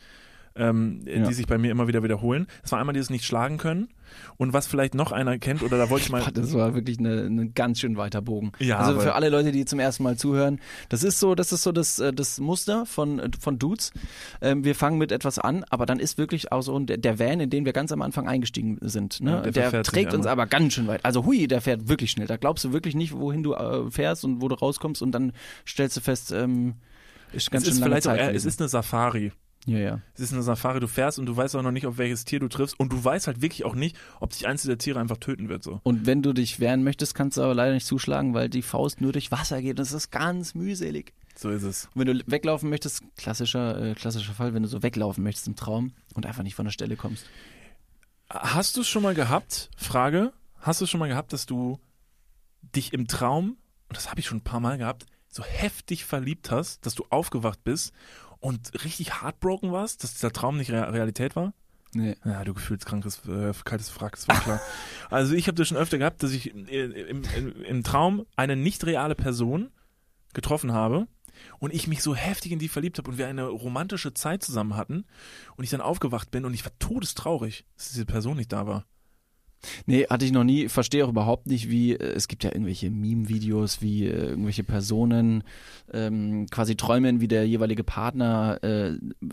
Ähm, Ja. die sich bei mir immer wieder wiederholen. Das war einmal dieses nicht schlagen können und was vielleicht noch einer kennt oder da wollte ich mal das war wirklich eine ganz schön weiter Bogen. Ja, also für alle Leute, die zum ersten Mal zuhören, das ist so, das ist so das, äh, das Muster von, äh, von Dudes. Ähm, wir fangen mit etwas an, aber dann ist wirklich auch so der, der Van, in den wir ganz am Anfang eingestiegen sind. Ne? Ja, der der trägt uns aber ganz schön weit. Also hui, der fährt wirklich schnell. Da glaubst du wirklich nicht, wohin du äh, fährst und wo du rauskommst und dann stellst du fest, ähm, ist ganz es schön ist vielleicht auch Zeit eher, es ist eine Safari. Ja, ja. Es ist eine Safari, du fährst und du weißt auch noch nicht, auf welches Tier du triffst und du weißt halt wirklich auch nicht, ob sich eins dieser Tiere einfach töten wird so. Und wenn du dich wehren möchtest, kannst du aber leider nicht zuschlagen, weil die Faust nur durch Wasser geht. Das ist ganz mühselig. So ist es. Und wenn du weglaufen möchtest, klassischer, äh, klassischer Fall, wenn du so weglaufen möchtest im Traum und einfach nicht von der Stelle kommst. Hast du es schon mal gehabt, Frage, hast du es schon mal gehabt, dass du dich im Traum, und das habe ich schon ein paar Mal gehabt, so heftig verliebt hast, dass du aufgewacht bist und richtig heartbroken warst, dass dieser Traum nicht Re Realität war? Nee. Ja, du gefühlskrankes, äh, kaltes Frack, das war klar. also ich habe das schon öfter gehabt, dass ich äh, im, im, im Traum eine nicht reale Person getroffen habe und ich mich so heftig in die verliebt habe und wir eine romantische Zeit zusammen hatten und ich dann aufgewacht bin und ich war todestraurig, dass diese Person nicht da war. Nee, hatte ich noch nie. Verstehe auch überhaupt nicht, wie, äh, es gibt ja irgendwelche Meme-Videos, wie äh, irgendwelche Personen ähm, quasi träumen, wie der jeweilige Partner äh,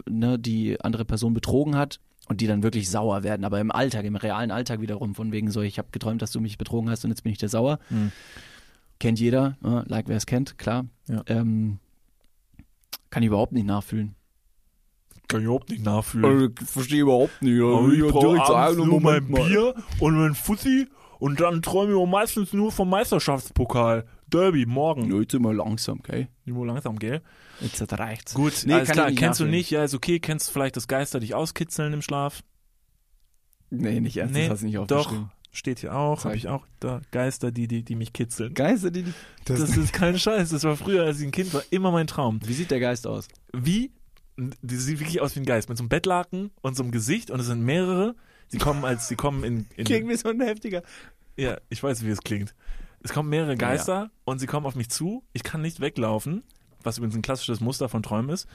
ne, die andere Person betrogen hat und die dann wirklich sauer werden. Aber im Alltag, im realen Alltag wiederum, von wegen so, ich habe geträumt, dass du mich betrogen hast und jetzt bin ich dir sauer. Hm. Kennt jeder, äh, like wer es kennt, klar. Ja. Ähm, kann ich überhaupt nicht nachfühlen. Kann ich überhaupt nicht nachfühlen. verstehe überhaupt nicht. Aber ich brauche abends nur mein Moment mal. Bier und mein Fussi und dann träume ich auch meistens nur vom Meisterschaftspokal. Derby, morgen. Ja, jetzt immer langsam, okay? Nur langsam, gell? Jetzt reicht's. Gut, Nee, alles klar. ich Kennst du nicht? Ja, ist okay. Kennst du vielleicht das Geister dich auskitzeln im Schlaf? Nee, nicht erst, Nee, das hast du nicht Doch, aufgeschrieben. steht hier auch. Habe ich auch da. Geister, die, die, die mich kitzeln. Geister, die, die Das, ist kein Scheiß. Das war früher, als ich ein Kind war, immer mein Traum. Wie sieht der Geist aus? Wie? Die sieht wirklich aus wie ein Geist. Mit so einem Bettlaken und so einem Gesicht. Und es sind mehrere. Sie kommen als, sie kommen in, in wie so ein heftiger. Ja, ich weiß, wie es klingt. Es kommen mehrere Geister und sie kommen auf mich zu. Ich kann nicht weglaufen, was übrigens ein klassisches Muster von Träumen ist.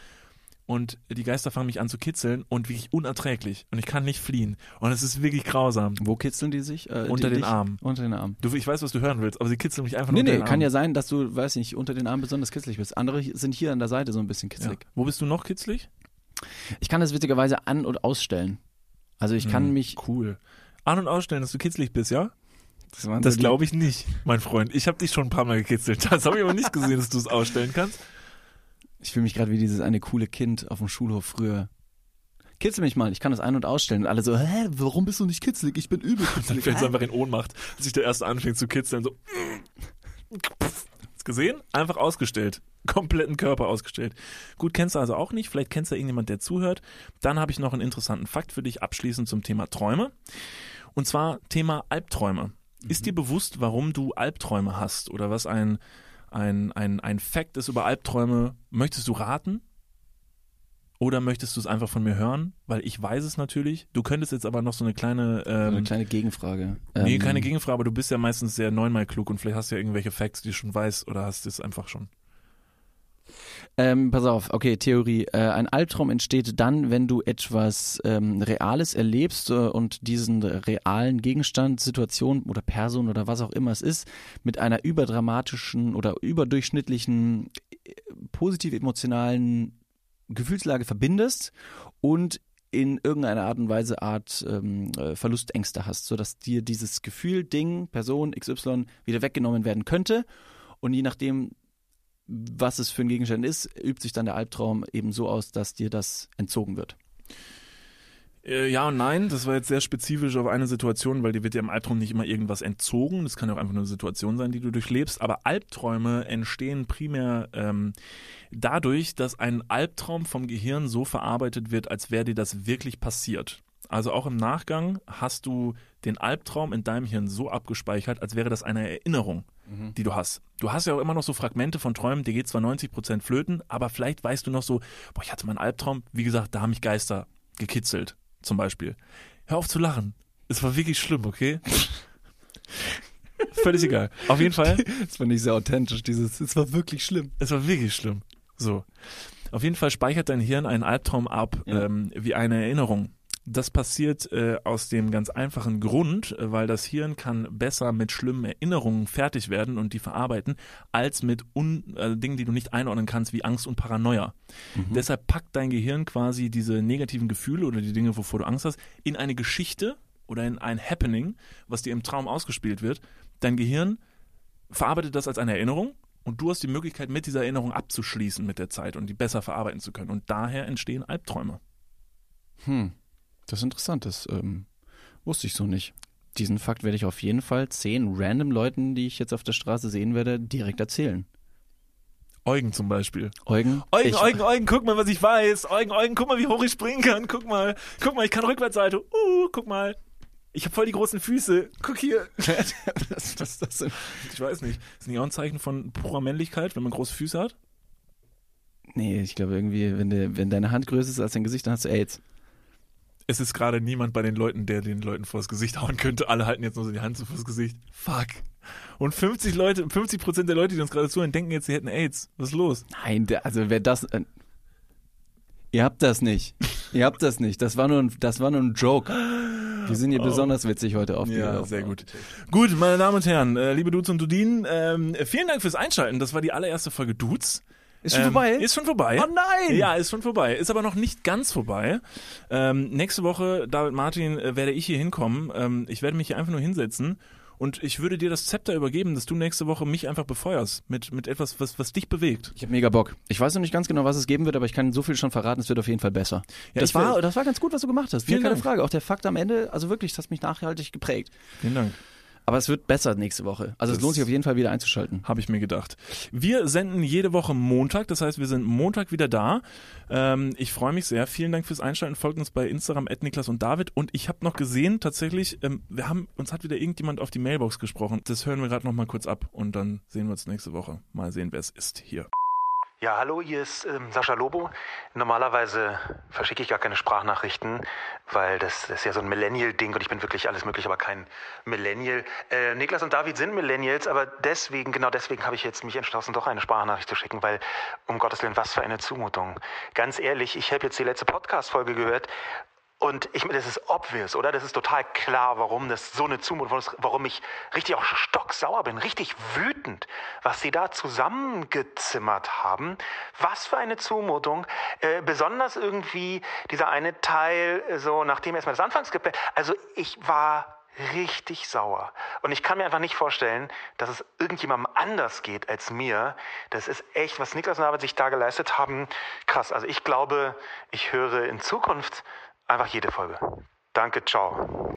Und die Geister fangen mich an zu kitzeln und wirklich unerträglich. Und ich kann nicht fliehen. Und es ist wirklich grausam. Wo kitzeln die sich? Äh, Unter die, den dich? Armen. Unter den Armen. Du, ich weiß, was du hören willst, aber sie kitzeln mich einfach Nee, nur unter nee, den kann Armen. ja sein, dass du, weiß nicht, unter den Armen besonders kitzlig bist. Andere sind hier an der Seite so ein bisschen ja. kitzlig. Wo bist du noch kitzlig? Ich kann das witzigerweise an- und ausstellen. Also ich kann Hm, mich. Cool. An- und ausstellen, dass du kitzlig bist, ja? Das, Das glaube ich nicht, mein Freund. Ich habe dich schon ein paar Mal gekitzelt. Das habe ich aber nicht gesehen, dass du es ausstellen kannst. Ich fühle mich gerade wie dieses eine coole Kind auf dem Schulhof früher. Kitzel mich mal, ich kann das ein- und ausstellen. Und alle so, hä, warum bist du nicht kitzlig? Ich bin übel Dann kitzlig. fällt es einfach in Ohnmacht, als sich der erste anfängt zu kitzeln. So. Hast gesehen? Einfach ausgestellt. Kompletten Körper ausgestellt. Gut, kennst du also auch nicht. Vielleicht kennst du irgendjemand, der zuhört. Dann habe ich noch einen interessanten Fakt für dich abschließend zum Thema Träume. Und zwar Thema Albträume. Ist dir bewusst, warum du Albträume hast? Oder was ein, ein, ein, ein Fakt ist über Albträume? Möchtest du raten? Oder möchtest du es einfach von mir hören? Weil ich weiß es natürlich. Du könntest jetzt aber noch so eine kleine So ähm, eine kleine Gegenfrage. Nee, Ähm, keine Gegenfrage, aber du bist ja meistens sehr neunmal klug und vielleicht hast du ja irgendwelche Facts, die du schon weißt oder hast du es einfach schon. Ähm, pass auf, okay, Theorie. Äh, ein Albtraum entsteht dann, wenn du etwas ähm, Reales erlebst äh, und diesen realen Gegenstand, Situation oder Person oder was auch immer es ist, mit einer überdramatischen oder überdurchschnittlichen äh, positiv emotionalen Gefühlslage verbindest und in irgendeiner Art und Weise Art ähm, äh, Verlustängste hast, sodass dir dieses Gefühl, Ding, Person XY wieder weggenommen werden könnte. Und je nachdem, was es für ein Gegenstand ist, übt sich dann der Albtraum eben so aus, dass dir das entzogen wird. Äh, ja und nein, das war jetzt sehr spezifisch auf eine Situation, weil dir wird ja im Albtraum nicht immer irgendwas entzogen. Das kann ja auch einfach nur eine Situation sein, die du durchlebst. Aber Albträume entstehen primär ähm, dadurch, dass ein Albtraum vom Gehirn so verarbeitet wird, als wäre dir das wirklich passiert. Also auch im Nachgang hast du den Albtraum in deinem Hirn so abgespeichert, als wäre das eine Erinnerung, die du hast. Du hast ja auch immer noch so Fragmente von Träumen, dir geht zwar 90 Prozent flöten, aber vielleicht weißt du noch so, boah, ich hatte mal einen Albtraum, wie gesagt, da haben mich Geister gekitzelt, zum Beispiel. Hör auf zu lachen. Es war wirklich schlimm, okay? Völlig egal. Auf jeden Fall, Das fand ich sehr authentisch, dieses, es war wirklich schlimm. es war wirklich schlimm. So. Auf jeden Fall speichert dein Hirn einen Albtraum ab Ja. ähm, wie eine Erinnerung. Das passiert äh, aus dem ganz einfachen Grund, äh, weil das Hirn kann besser mit schlimmen Erinnerungen fertig werden und die verarbeiten, als mit un äh, Dingen, die du nicht einordnen kannst, wie Angst und Paranoia. Deshalb packt dein Gehirn quasi diese negativen Gefühle oder die Dinge, wovor du Angst hast, in eine Geschichte oder in ein Happening, was dir im Traum ausgespielt wird. Dein Gehirn verarbeitet das als eine Erinnerung und du hast die Möglichkeit, mit dieser Erinnerung abzuschließen mit der Zeit und die besser verarbeiten zu können. Und daher entstehen Albträume. Hm, das ist interessant, das ähm, wusste ich so nicht. Diesen Fakt werde ich auf jeden Fall zehn random Leuten, die ich jetzt auf der Straße sehen werde, direkt erzählen. Eugen zum Beispiel. Eugen, Eugen, ich, Eugen, Eugen, guck mal, was ich weiß. Eugen, Eugen, guck mal, wie hoch ich springen kann. Guck mal, guck mal, ich kann Rückwärtssalto. Uh, guck mal. Ich habe voll die großen Füße. Guck hier. das, das, das sind, Ich weiß nicht. Ist nicht auch ein Zeichen von purer Männlichkeit, wenn man große Füße hat? nee, ich glaube irgendwie, wenn, de, wenn deine Hand größer ist als dein Gesicht, dann hast du AIDS. Es ist gerade niemand bei den Leuten, der den Leuten vors Gesicht hauen könnte. Alle halten jetzt nur so die Hand so vors Gesicht. Fuck. Und 50 Leute, 50 Prozent der Leute, die uns gerade zuhören, denken jetzt, sie hätten AIDS. Was ist los? Nein, also wer das. Äh, ihr habt das nicht. ihr habt das nicht. Das war nur ein, das war nur ein Joke. Wir sind hier besonders witzig heute auf Ja, sehr gut. Gut, meine Damen und Herren, äh, liebe Dudes und Dudinen, ähm, vielen Dank fürs Einschalten. Das war die allererste Folge Dudes. Ist schon Ähm, vorbei? Ist schon vorbei. Oh nein! Ja, ist schon vorbei. Ist aber noch nicht ganz vorbei. Ähm, nächste Woche, David Martin, äh, werde ich hier hinkommen. Ähm, ich werde mich hier einfach nur hinsetzen und ich würde dir das Zepter übergeben, dass du nächste Woche mich einfach befeuerst mit, mit etwas, was, was dich bewegt. Ich habe mega Bock. Ich weiß noch nicht ganz genau, was es geben wird, aber ich kann so viel schon verraten, es wird auf jeden Fall besser. Ja, das, war, das war ganz gut, was du gemacht hast. Vielen Vielen keine Dank. Frage. Auch der Fakt am Ende, also wirklich, das hat mich nachhaltig geprägt. Vielen Dank. Aber es wird besser nächste Woche. Also Das- es lohnt sich auf jeden Fall wieder einzuschalten. Habe ich mir gedacht. Wir senden jede Woche Montag, das heißt, wir sind Montag wieder da. Ähm, ich freue mich sehr. Vielen Dank fürs Einschalten. Folgt uns bei Instagram Niklas und David. Und ich habe noch gesehen, tatsächlich, ähm, wir haben uns hat wieder irgendjemand auf die Mailbox gesprochen. Das hören wir gerade noch mal kurz ab und dann sehen wir uns nächste Woche. Mal sehen, wer es ist hier. Ja, hallo, hier ist ähm, Sascha Lobo. Normalerweise verschicke ich gar keine Sprachnachrichten, weil das, das ist ja so ein Millennial-Ding und ich bin wirklich alles möglich, aber kein Millennial. Äh, Niklas und David sind Millennials, aber deswegen, genau deswegen habe ich jetzt mich entschlossen, doch eine Sprachnachricht zu schicken, weil, um Gottes Willen, was für eine Zumutung. Ganz ehrlich, ich habe jetzt die letzte Podcast-Folge gehört und ich, das ist obvious, oder? Das ist total klar, warum das so eine Zumutung ist, warum ich richtig auch stocksauer bin, richtig wütend, was sie da zusammengezimmert haben. Was für eine Zumutung. Äh, besonders irgendwie dieser eine Teil, äh, so nachdem erstmal das Anfangsgebet. Also ich war richtig sauer. Und ich kann mir einfach nicht vorstellen, dass es irgendjemandem anders geht als mir. Das ist echt, was Niklas und David sich da geleistet haben, krass. Also ich glaube, ich höre in Zukunft einfach jede Folge. Danke, ciao.